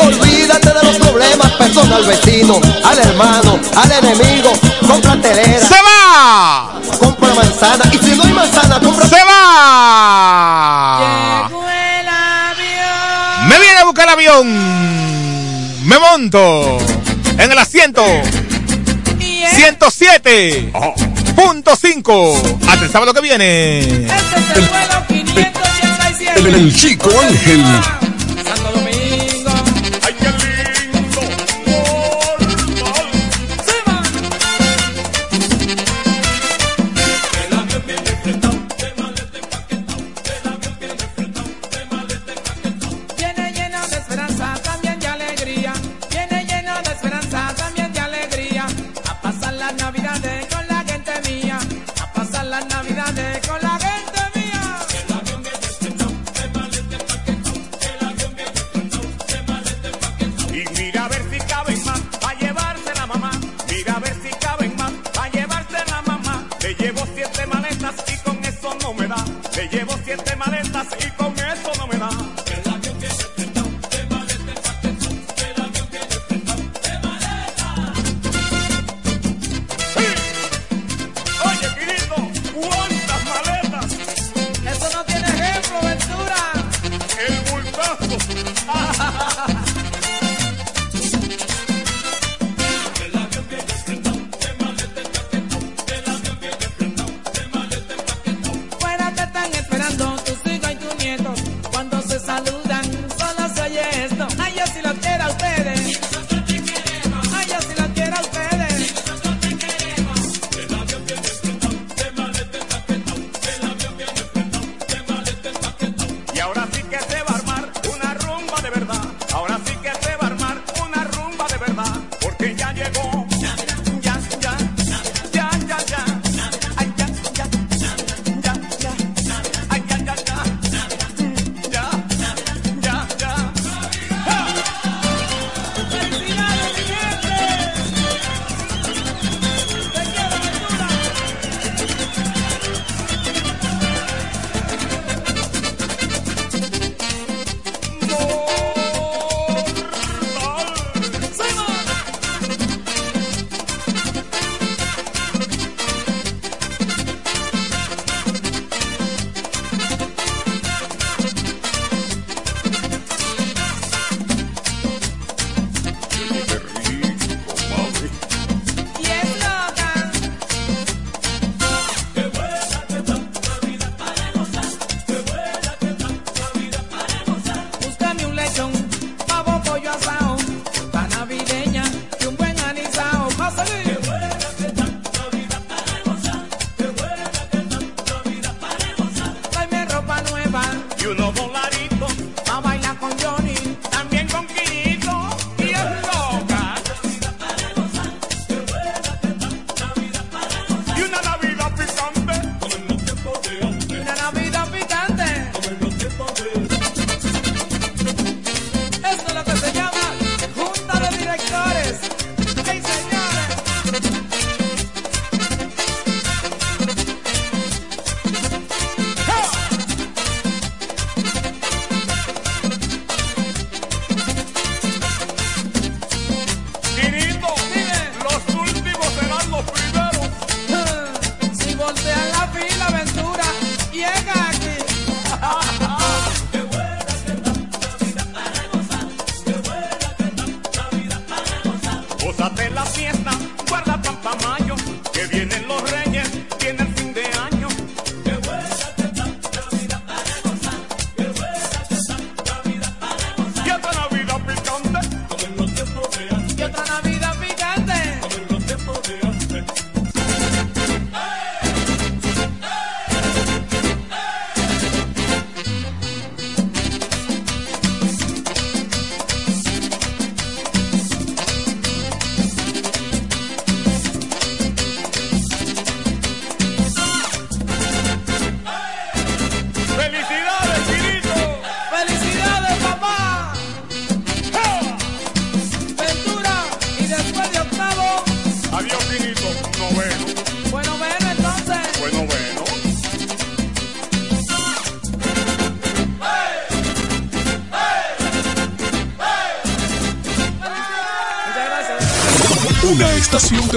Olvídate de los problemas, persona al vecino, al hermano, al enemigo. Compra telera. ¡Se va! Compra manzana. Y si no hay manzana, compra. ¡Se va! Buscar el avión. Me monto en el asiento 107.5. Hasta el sábado que viene. Este es el vuelo 587. El, el chico Ángel.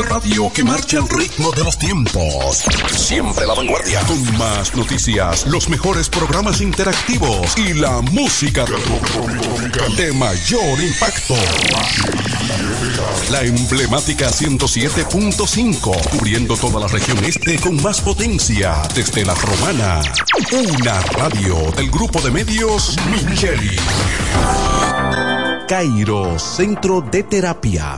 Radio que marcha al ritmo de los tiempos. Siempre la vanguardia. Con más noticias, los mejores programas interactivos y la música de mayor impacto. La emblemática 107.5, cubriendo toda la región este con más potencia desde la romana. Una radio del grupo de medios Micheli. Cairo, Centro de Terapia.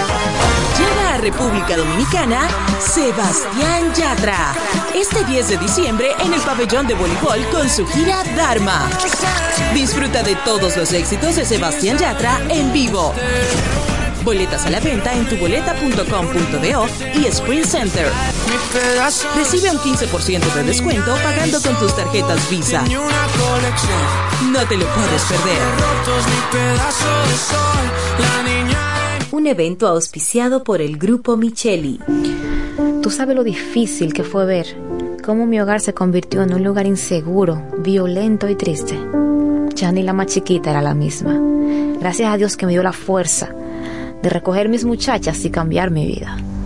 República Dominicana Sebastián Yatra. Este 10 de diciembre en el pabellón de voleibol con su gira Dharma. Disfruta de todos los éxitos de Sebastián Yatra en vivo. Boletas a la venta en tuboleta.com.do y Sprint Center. Recibe un 15% de descuento pagando con tus tarjetas Visa. No te lo puedes perder. Un evento auspiciado por el Grupo Micheli. Tú sabes lo difícil que fue ver cómo mi hogar se convirtió en un lugar inseguro, violento y triste. Ya ni la más chiquita era la misma. Gracias a Dios que me dio la fuerza de recoger mis muchachas y cambiar mi vida.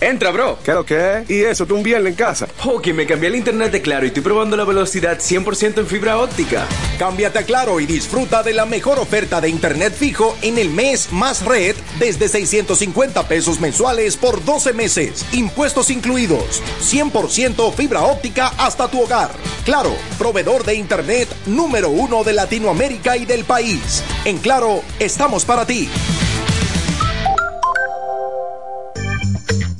Entra, bro. ¿Qué lo que es? ¿Y eso, tú un viernes en casa? Oh, que me cambié el internet de Claro y estoy probando la velocidad 100% en fibra óptica. Cámbiate a Claro y disfruta de la mejor oferta de internet fijo en el mes más red desde 650 pesos mensuales por 12 meses. Impuestos incluidos. 100% fibra óptica hasta tu hogar. Claro, proveedor de internet número uno de Latinoamérica y del país. En Claro, estamos para ti.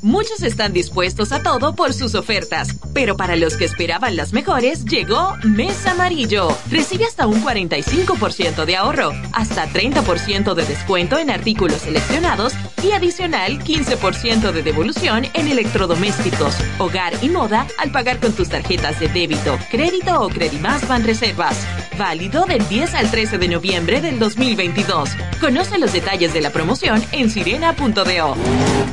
Muchos están dispuestos a todo por sus ofertas, pero para los que esperaban las mejores, llegó Mes Amarillo. Recibe hasta un 45% de ahorro, hasta 30% de descuento en artículos seleccionados y adicional 15% de devolución en electrodomésticos, hogar y moda al pagar con tus tarjetas de débito, crédito o Credimás Van Reservas. Válido del 10 al 13 de noviembre del 2022. Conoce los detalles de la promoción en sirena.do.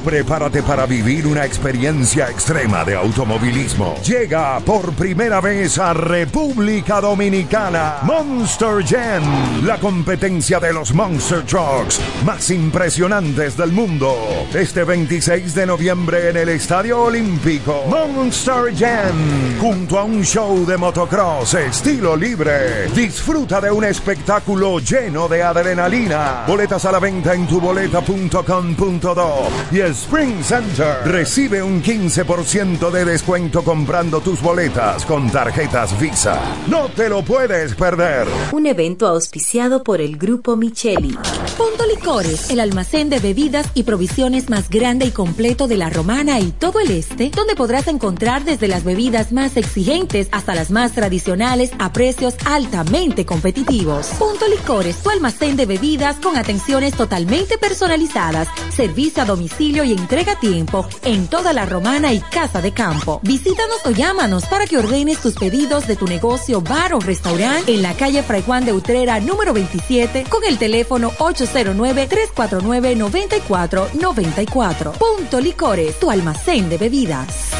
Prepárate para vivir una experiencia extrema de automovilismo. Llega por primera vez a República Dominicana Monster Jam, la competencia de los Monster Trucks más impresionantes del mundo. Este 26 de noviembre en el Estadio Olímpico, Monster Jam, junto a un show de motocross estilo libre. Disfruta de un espectáculo lleno de adrenalina. Boletas a la venta en tuboleta.com.do y Spring Center. Recibe un 15% de descuento comprando tus boletas con tarjetas Visa. No te lo puedes perder. Un evento auspiciado por el Grupo Micheli. Punto Licores, el almacén de bebidas y provisiones más grande y completo de la Romana y todo el este, donde podrás encontrar desde las bebidas más exigentes hasta las más tradicionales a precios altamente competitivos. Punto Licores, tu almacén de bebidas con atenciones totalmente personalizadas, servicio a domicilio y entrega a tiempo en toda la romana y casa de campo. Visítanos o llámanos para que ordenes tus pedidos de tu negocio, bar o restaurante en la calle Fray Juan de Utrera número 27 con el teléfono 809-349-9494. Punto Licores, tu almacén de bebidas.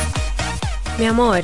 Mi amor,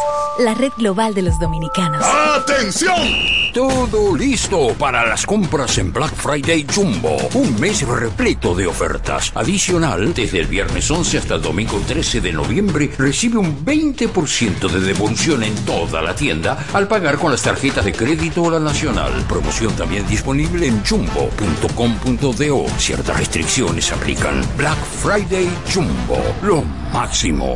la red global de los dominicanos. ¡Atención! Todo listo para las compras en Black Friday Jumbo. Un mes repleto de ofertas. Adicional, desde el viernes 11 hasta el domingo 13 de noviembre, recibe un 20% de devolución en toda la tienda al pagar con las tarjetas de crédito o la nacional. Promoción también disponible en jumbo.com.do. Ciertas restricciones aplican. Black Friday Jumbo. Lo máximo.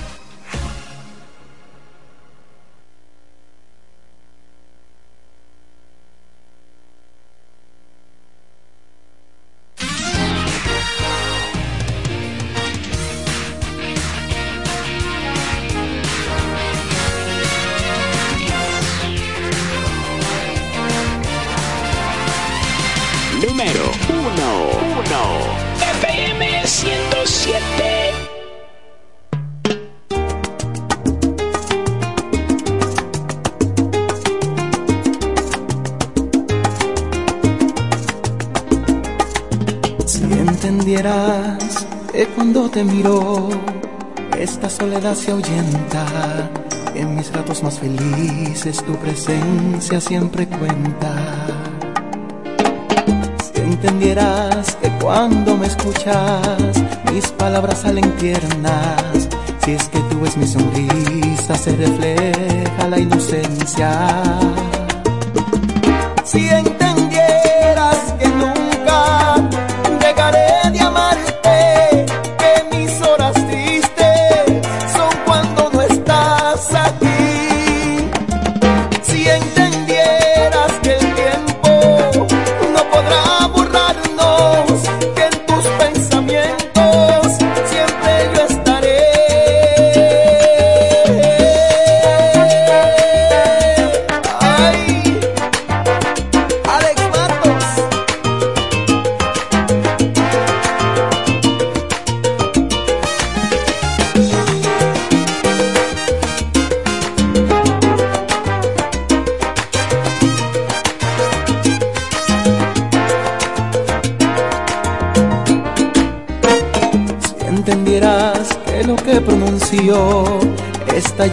Te miro, esta soledad se ahuyenta. En mis ratos más felices tu presencia siempre cuenta. Si entendieras que cuando me escuchas, mis palabras salen tiernas. Si es que tú ves mi sonrisa, se refleja la inocencia. Si entendieras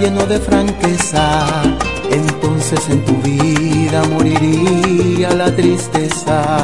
lleno de franqueza, entonces en tu vida moriría la tristeza.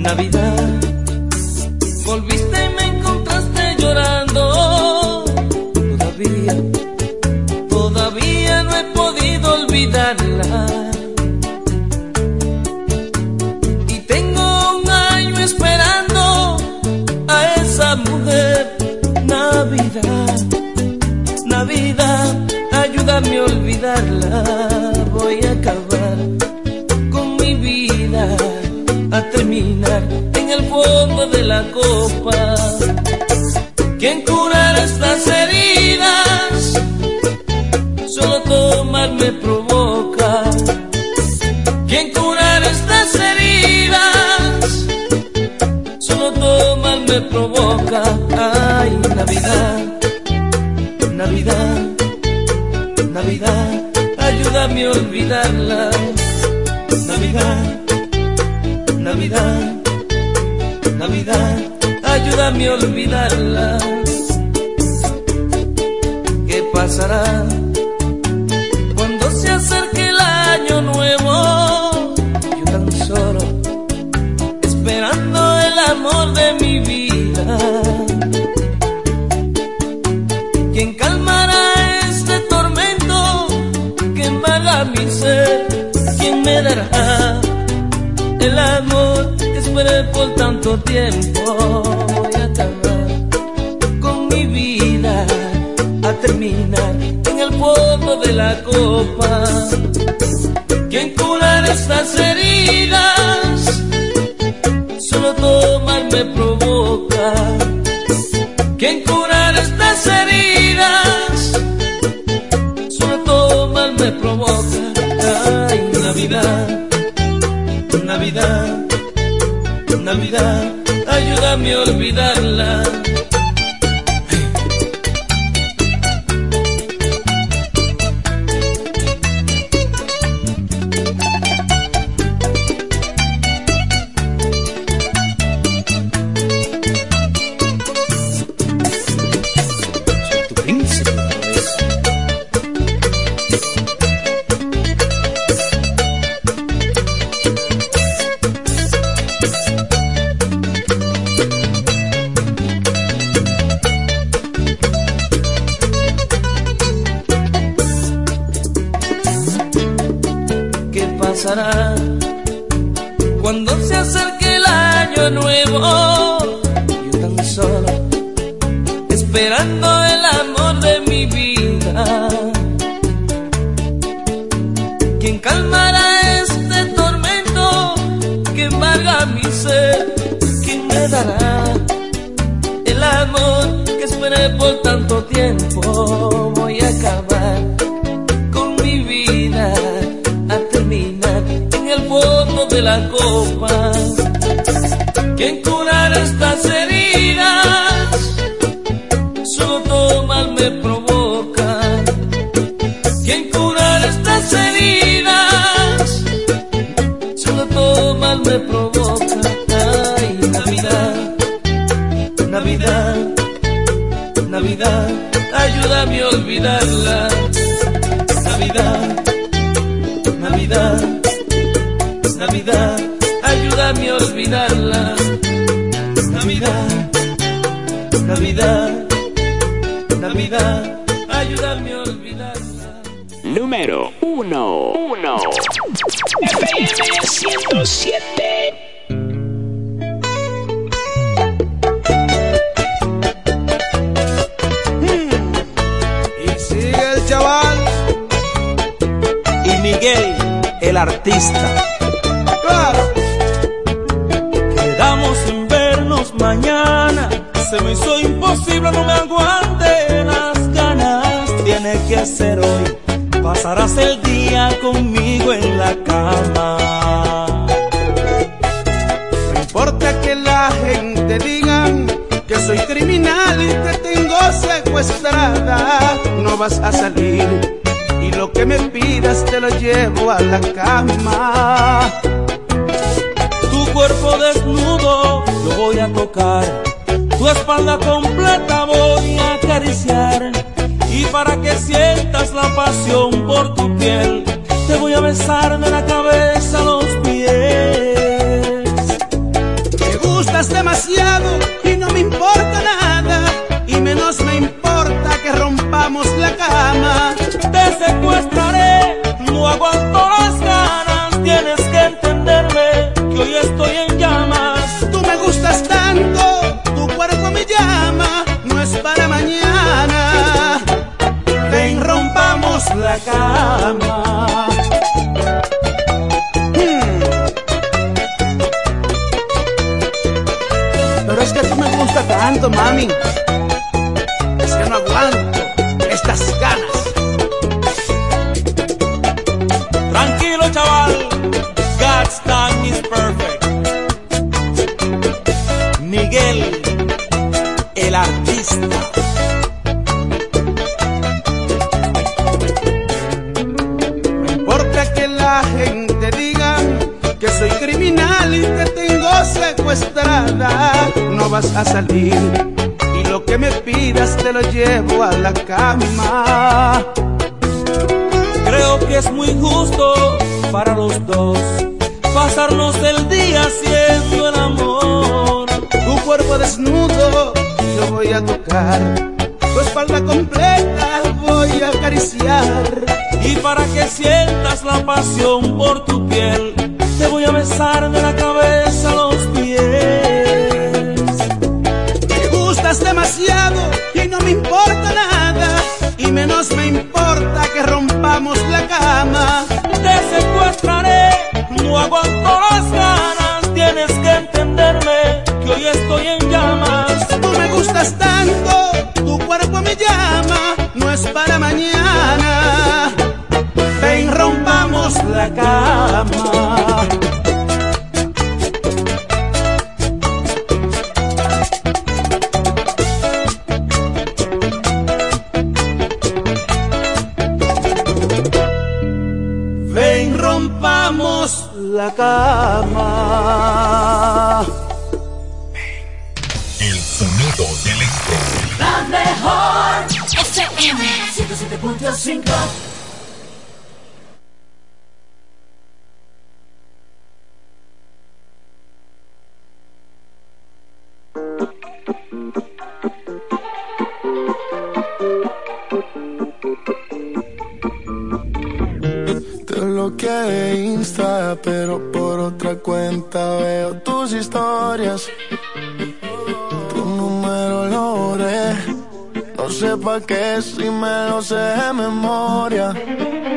Navidad. Volviste y me encontraste llorando. Todavía, todavía no he podido olvidarla. Y tengo un año esperando a esa mujer. Navidad, Navidad, ayúdame a olvidarla. copa. me olvidarla. 1, 1, 1. FM 107. Miguel, el artista. ¡Claro! Quedamos en vernos mañana. Se me hizo imposible, no me aguante las ganas. Tiene que hacer hoy pasarás el día conmigo en la cama. No importa que la gente diga que soy criminal y te tengo secuestrada, no vas a salir y lo que me pidas te lo llevo a la cama. Tu cuerpo desnudo lo voy a tocar, tu espalda completa voy a acariciar para que sientas la pasión por tu piel, te voy a besar de la cabeza a los pies. Me gustas demasiado y no me importa nada, y menos me importa que rompamos la cama. Te secuestraré, gusta tanto, lo llevo a la cama. Creo que es muy justo para los dos pasarnos el día haciendo el amor. Tu cuerpo desnudo yo voy a tocar, tu espalda completa voy a acariciar. Y para que sientas la pasión por tu piel, te voy a besar de la cabeza Te secuestraré, no aguanto las ganas, tienes que entenderme que hoy estoy en llamas. Tú me gustas tanto, tu cuerpo me llama, no es para mañana. Ven, rompamos la cama. Sé pa' qué si me lo sé de memoria.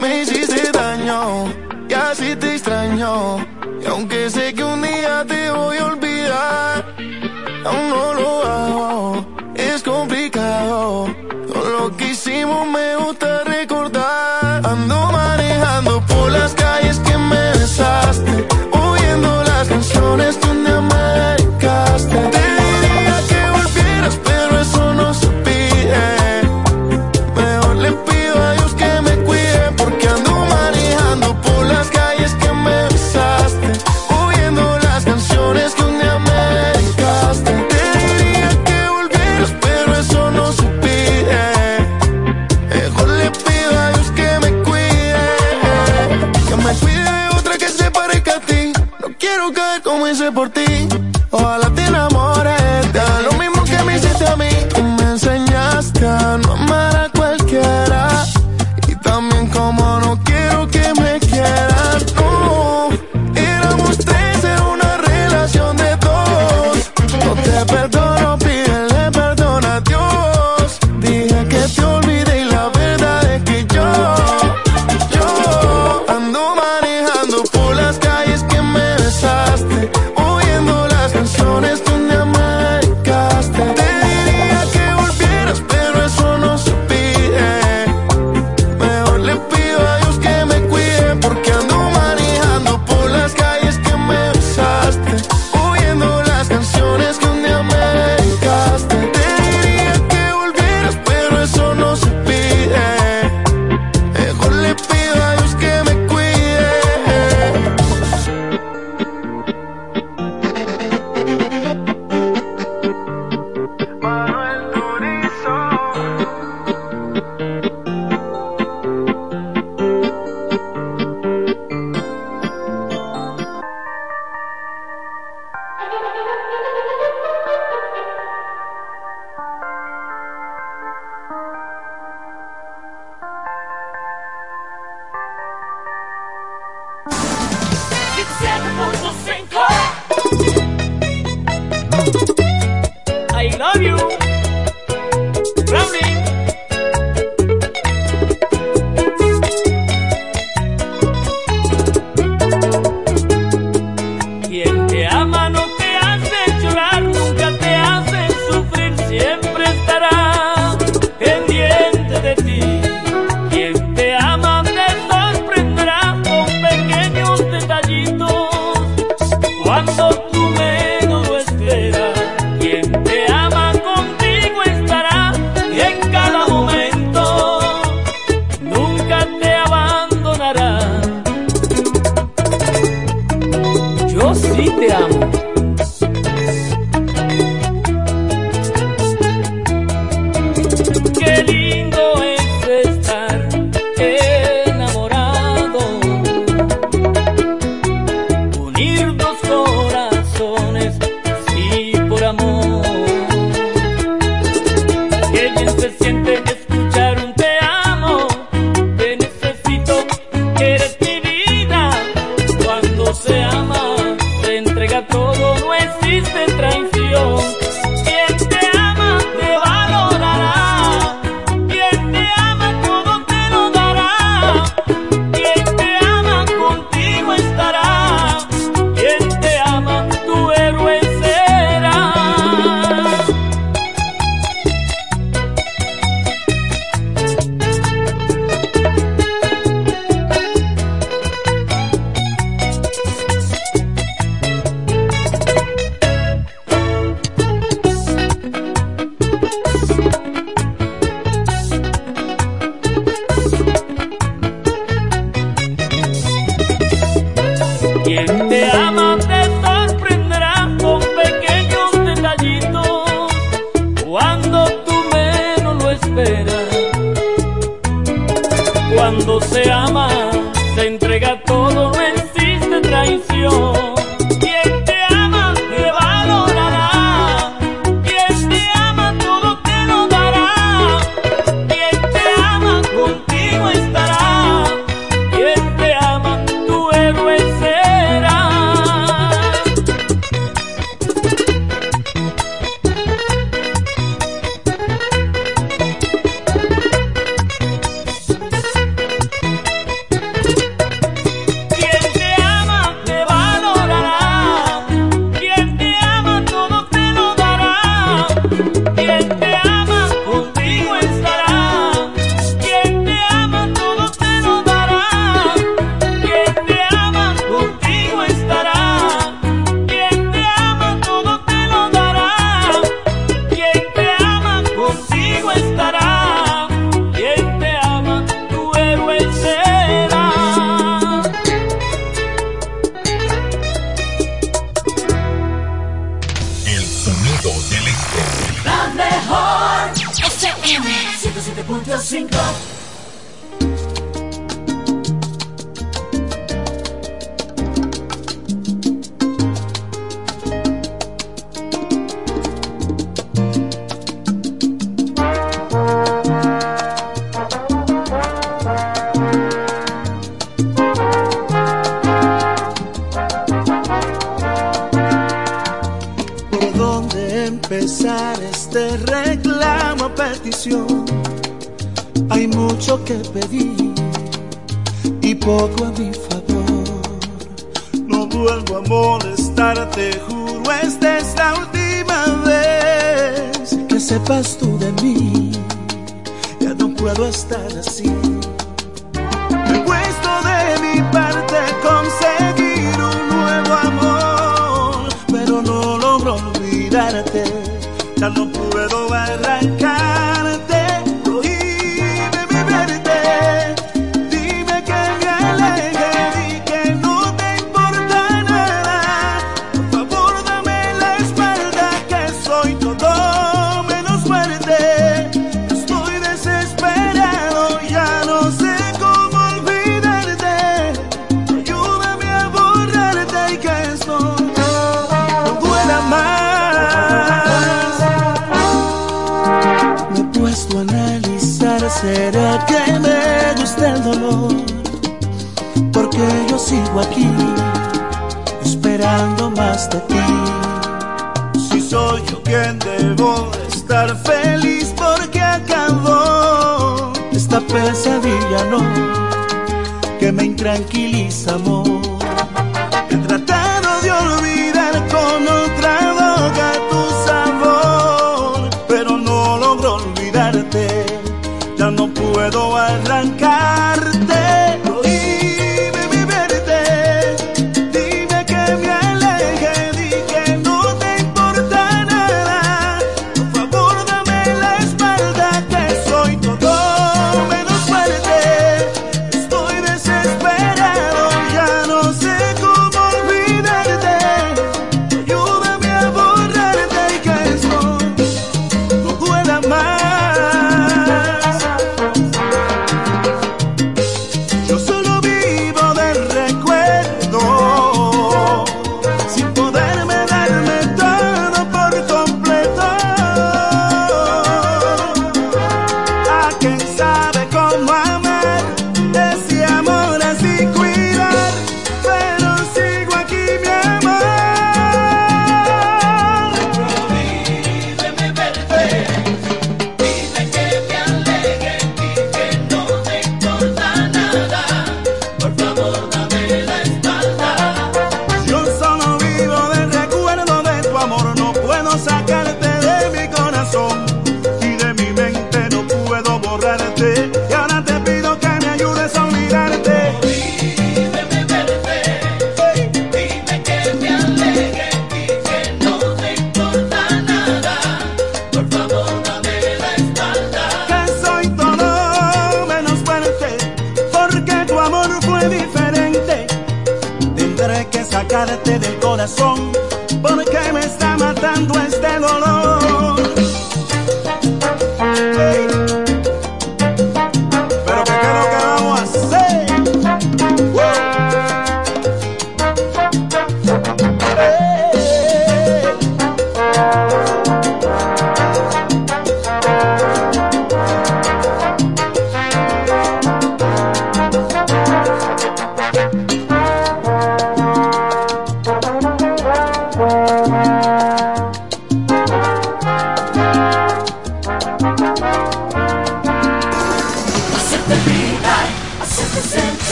Me hiciste daño y así te extraño. Y aunque sé que un día te voy a olvidar, aún no lo hago. Es complicado. Todo lo que hicimos me gusta recordar. Ando manejando por las calles que me besaste. Oyendo las canciones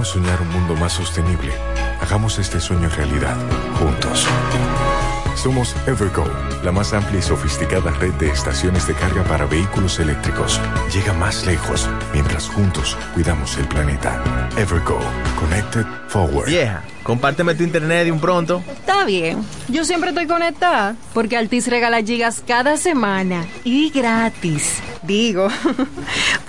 podemos soñar un mundo más sostenible, hagamos este sueño realidad, juntos. Somos Evergo, la más amplia y sofisticada red de estaciones de carga para vehículos eléctricos. Llega más lejos mientras juntos cuidamos el planeta. Evergo, Connected Forward. Vieja, compárteme tu internet de un pronto. Está bien. Yo siempre estoy conectada porque Altis regala gigas cada semana y gratis. Digo,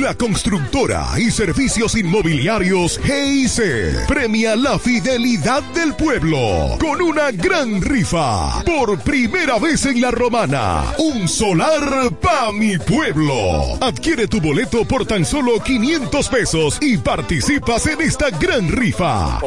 La constructora y servicios inmobiliarios GIC premia la fidelidad del pueblo con una gran rifa. Por primera vez en la romana, un solar pa' mi pueblo. Adquiere tu boleto por tan solo 500 pesos y participas en esta gran rifa.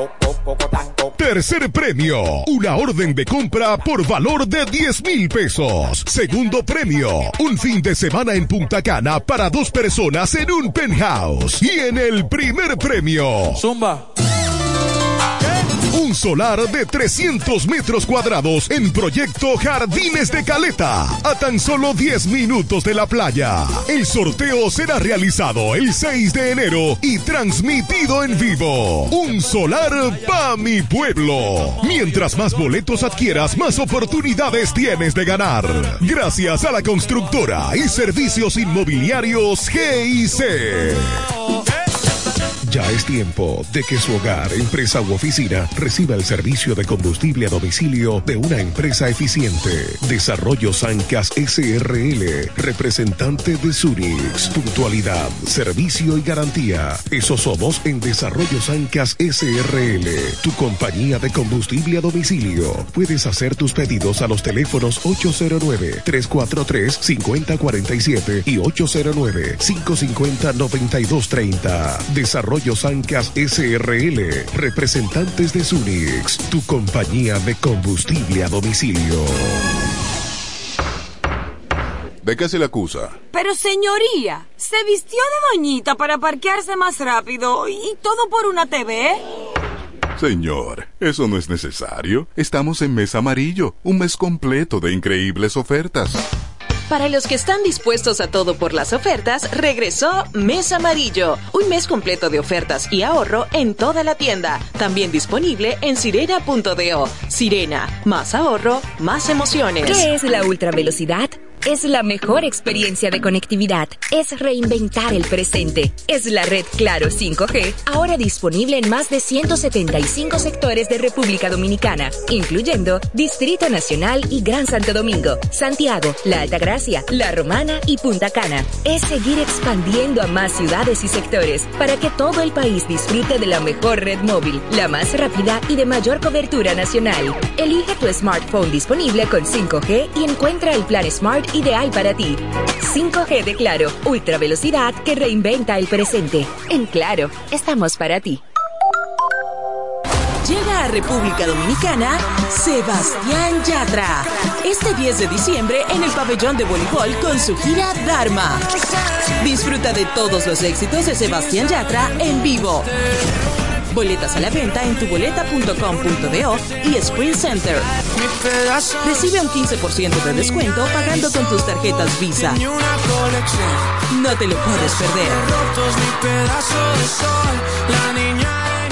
Tercer premio, una orden de compra por valor de 10 mil pesos. Segundo premio, un fin de semana en Punta Cana para dos personas en un penthouse. Y en el primer premio, Zumba. Un solar de 300 metros cuadrados en proyecto Jardines de Caleta, a tan solo 10 minutos de la playa. El sorteo será realizado el 6 de enero y transmitido en vivo. Un solar pa' mi pueblo. Mientras más boletos adquieras, más oportunidades tienes de ganar. Gracias a la constructora y servicios inmobiliarios GIC. Ya es tiempo de que su hogar, empresa u oficina reciba el servicio de combustible a domicilio de una empresa eficiente. Desarrollo Sancas SRL, representante de Sunix. Puntualidad, servicio y garantía. Eso somos en Desarrollo Sancas SRL, tu compañía de combustible a domicilio. Puedes hacer tus pedidos a los teléfonos 809-343-5047 y 809-550-9230. Desarrollo Sancas SRL, representantes de Sunix, tu compañía de combustible a domicilio. ¿De qué se le acusa? Pero señoría, se vistió de doñita para parquearse más rápido y todo por una TV. Señor, eso no es necesario. Estamos en mes amarillo, un mes completo de increíbles ofertas. Para los que están dispuestos a todo por las ofertas, regresó Mes Amarillo, un mes completo de ofertas y ahorro en toda la tienda. También disponible en sirena.do. Sirena, más ahorro, más emociones. ¿Qué es la ultravelocidad? Es la mejor experiencia de conectividad. Es reinventar el presente. Es la red Claro 5G, ahora disponible en más de 175 sectores de República Dominicana, incluyendo Distrito Nacional y Gran Santo Domingo, Santiago, La Altagracia, La Romana y Punta Cana. Es seguir expandiendo a más ciudades y sectores para que todo el país disfrute de la mejor red móvil, la más rápida y de mayor cobertura nacional. Elige tu smartphone disponible con 5G y encuentra el plan Smart ideal para ti. 5G de Claro, ultra velocidad que reinventa el presente. En Claro, estamos para ti. Llega a República Dominicana Sebastián Yatra. Este 10 de diciembre en el pabellón de voleibol con su gira Dharma. Disfruta de todos los éxitos de Sebastián Yatra en vivo. Boletas a la venta en tuboleta.com.do y Sprint Center. Recibe un 15% de descuento pagando con tus tarjetas Visa. No te lo puedes perder.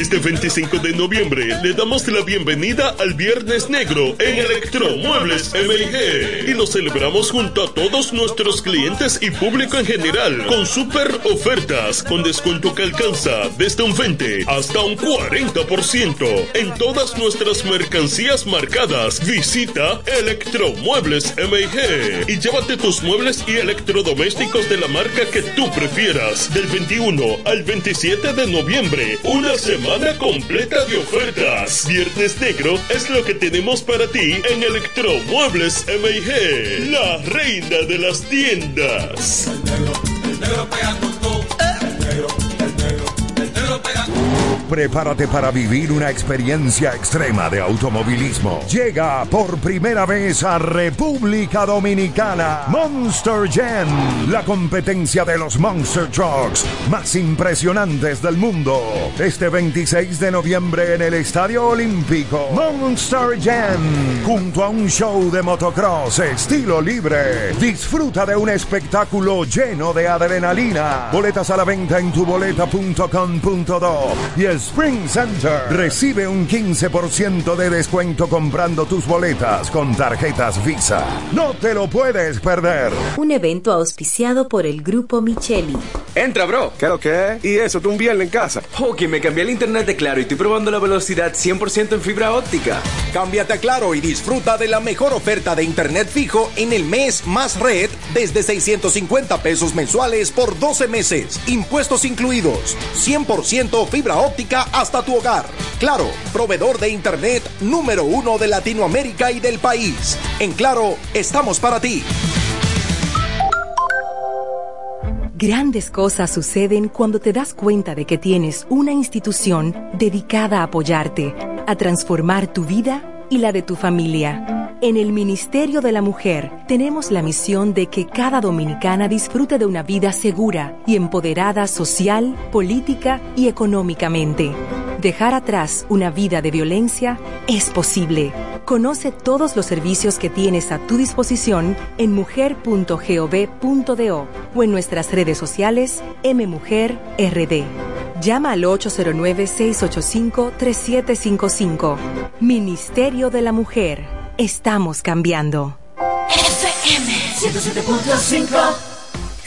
Este 25 de noviembre le damos la bienvenida al Viernes Negro en Electromuebles MIG y lo celebramos junto a todos nuestros clientes y público en general con super ofertas con descuento que alcanza desde un 20 hasta un 40% en todas nuestras mercancías marcadas. Visita Electromuebles MIG y llévate tus muebles y electrodomésticos de la marca que tú prefieras del 21 al 27 de noviembre. Una semana completa de ofertas. Viernes Negro es lo que tenemos para ti en Electromuebles MIG, la reina de las tiendas. Prepárate para vivir una experiencia extrema de automovilismo. Llega por primera vez a República Dominicana Monster Jam, la competencia de los Monster Trucks más impresionantes del mundo. Este 26 de noviembre en el Estadio Olímpico, Monster Jam, junto a un show de motocross estilo libre. Disfruta de un espectáculo lleno de adrenalina. Boletas a la venta en tuboleta.com.do y Spring Center. Recibe un 15% de descuento comprando tus boletas con tarjetas Visa. No te lo puedes perder. Un evento auspiciado por el Grupo Micheli. Entra, bro. ¿Qué lo que ¿Y eso, tú un viernes en casa? Ok, me cambié el internet de Claro y estoy probando la velocidad 100% en fibra óptica. Cámbiate a Claro y disfruta de la mejor oferta de internet fijo en el mes más red desde 650 pesos mensuales por 12 meses. Impuestos incluidos. 100% fibra óptica hasta tu hogar. Claro, proveedor de internet número uno de Latinoamérica y del país. En Claro, estamos para ti. Grandes cosas suceden cuando te das cuenta de que tienes una institución dedicada a apoyarte, a transformar tu vida y la de tu familia. En el Ministerio de la Mujer tenemos la misión de que cada dominicana disfrute de una vida segura y empoderada social, política y económicamente. Dejar atrás una vida de violencia es posible. Conoce todos los servicios que tienes a tu disposición en mujer.gov.do o en nuestras redes sociales mmujerrd. Llama al 809-685-3755. Ministerio de la Mujer. Estamos cambiando. FM 107.5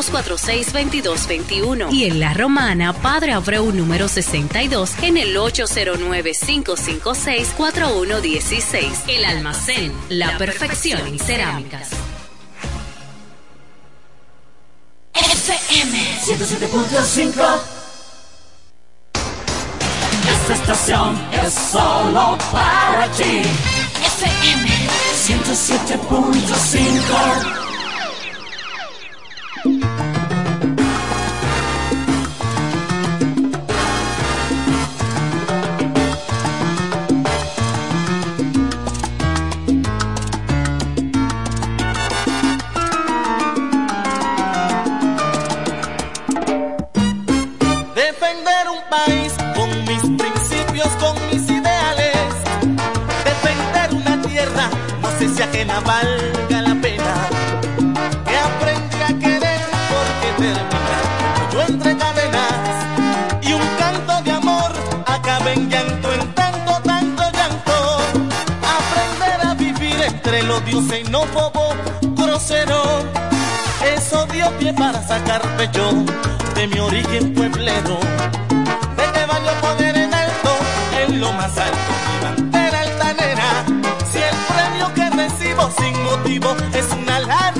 246-2221. Y en La Romana, Padre Abreu número 62 en el 809-556-4116. El almacén, la perfección en cerámicas. FM 107.5 Esta estación es solo para ti. FM 107.5 valga la pena. Que aprendí a querer porque termina. Yo entre cadenas y un canto de amor acaba en llanto en tanto tanto llanto. Aprender a vivir entre los dioses no bobo grosero. Eso dio pie para sacar pecho de mi origen pueblero motivo es una larga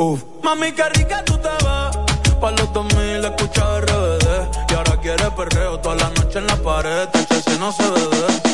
Uf. Mami, qué rica tú te vas, Pa' los 2000 escucha RBD. Y ahora quiere perreo toda la noche en la pared. Este Tacha, si no se bebe.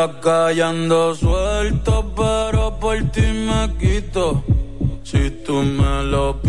quedas callando suelto, pero por ti me quito. Si tú me lo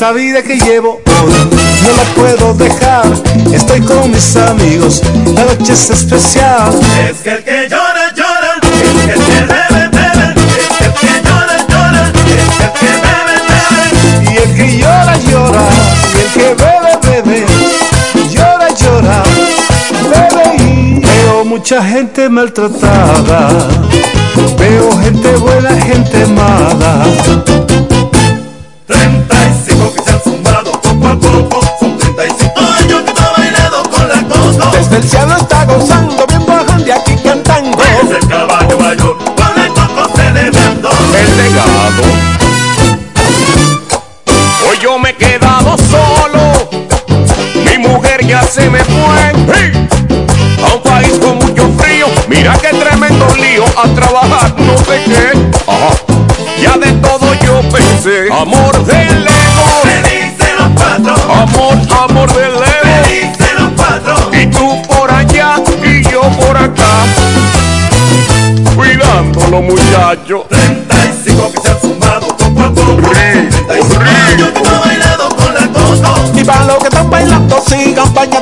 Esta vida que llevo no la puedo dejar. Estoy con mis amigos, la noche es especial. Es que el que llora, llora. Es que el que bebe, bebe. Es que el que llora, llora. Es que el que bebe, bebe. Y el que llora, llora. Y el que bebe, bebe. Llora, llora. Bebe y veo mucha gente maltratada. Veo gente buena, gente mala 35 que se han sumado 35 años que está bailando con la costa. Y para los que están bailando, sigan bailando.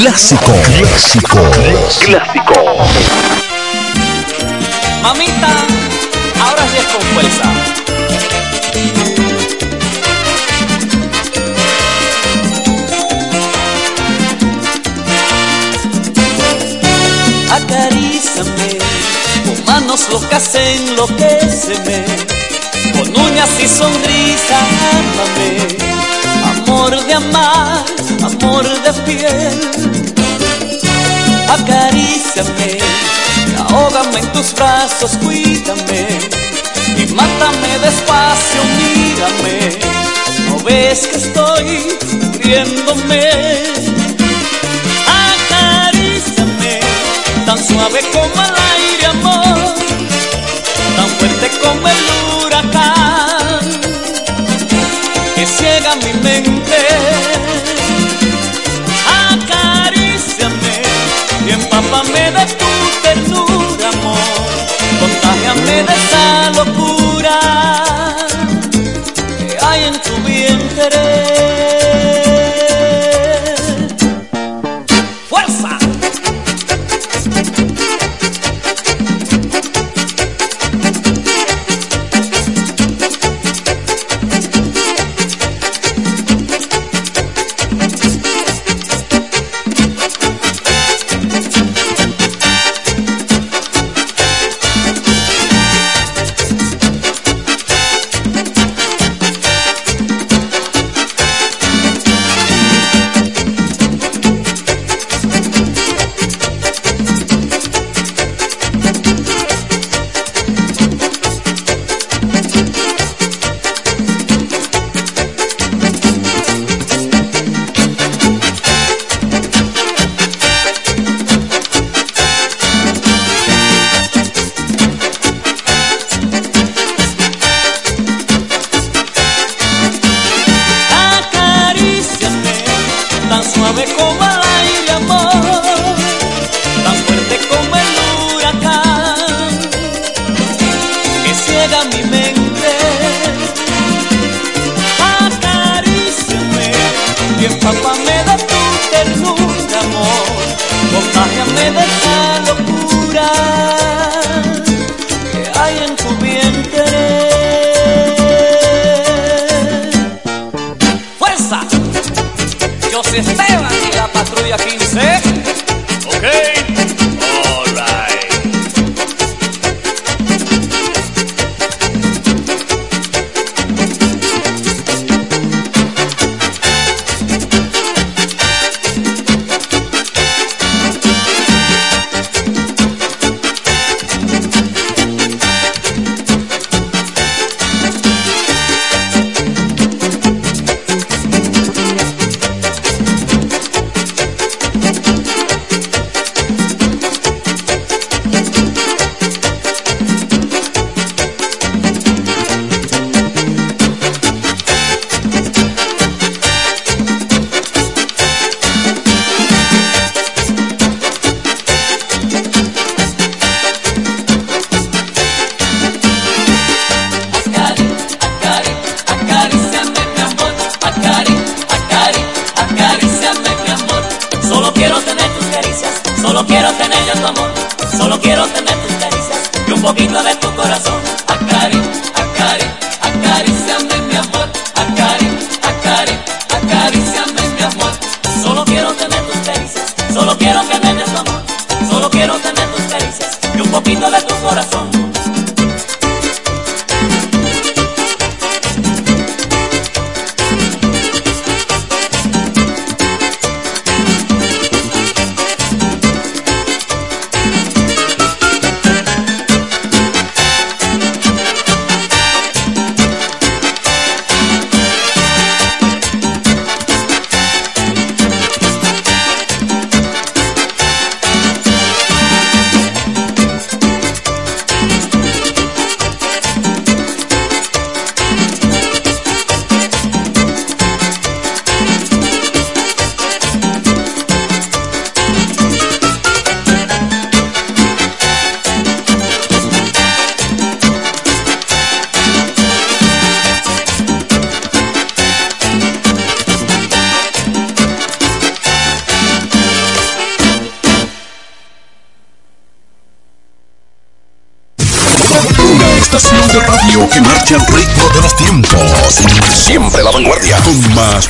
clásico. Clásico. Clásico. Mamita, ahora sí es con fuerza. Acarízame, con manos locas enloqueceme, con uñas y sonrisa ámame, amor de amar, amor de piel acaríciame, ahógame en tus brazos, cuídame y mátame despacio, mírame. No ves que estoy muriéndome. Acaríciame, tan suave como el aire.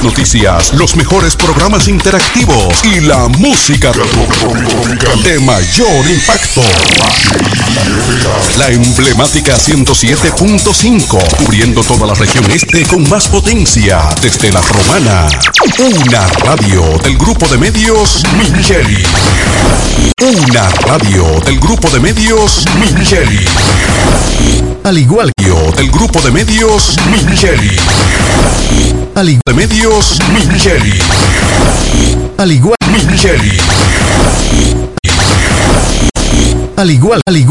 Noticias, los mejores programas interactivos y la música de mayor impacto. La emblemática 107.5, cubriendo toda la región este con más potencia, desde la romana. Una radio del grupo de medios Micheli. Una radio del grupo de medios Micheli. Al igual que yo, del grupo de medios Micheli. Al igual de medios Micheli. Al igual Micheli. Al igual, al igual.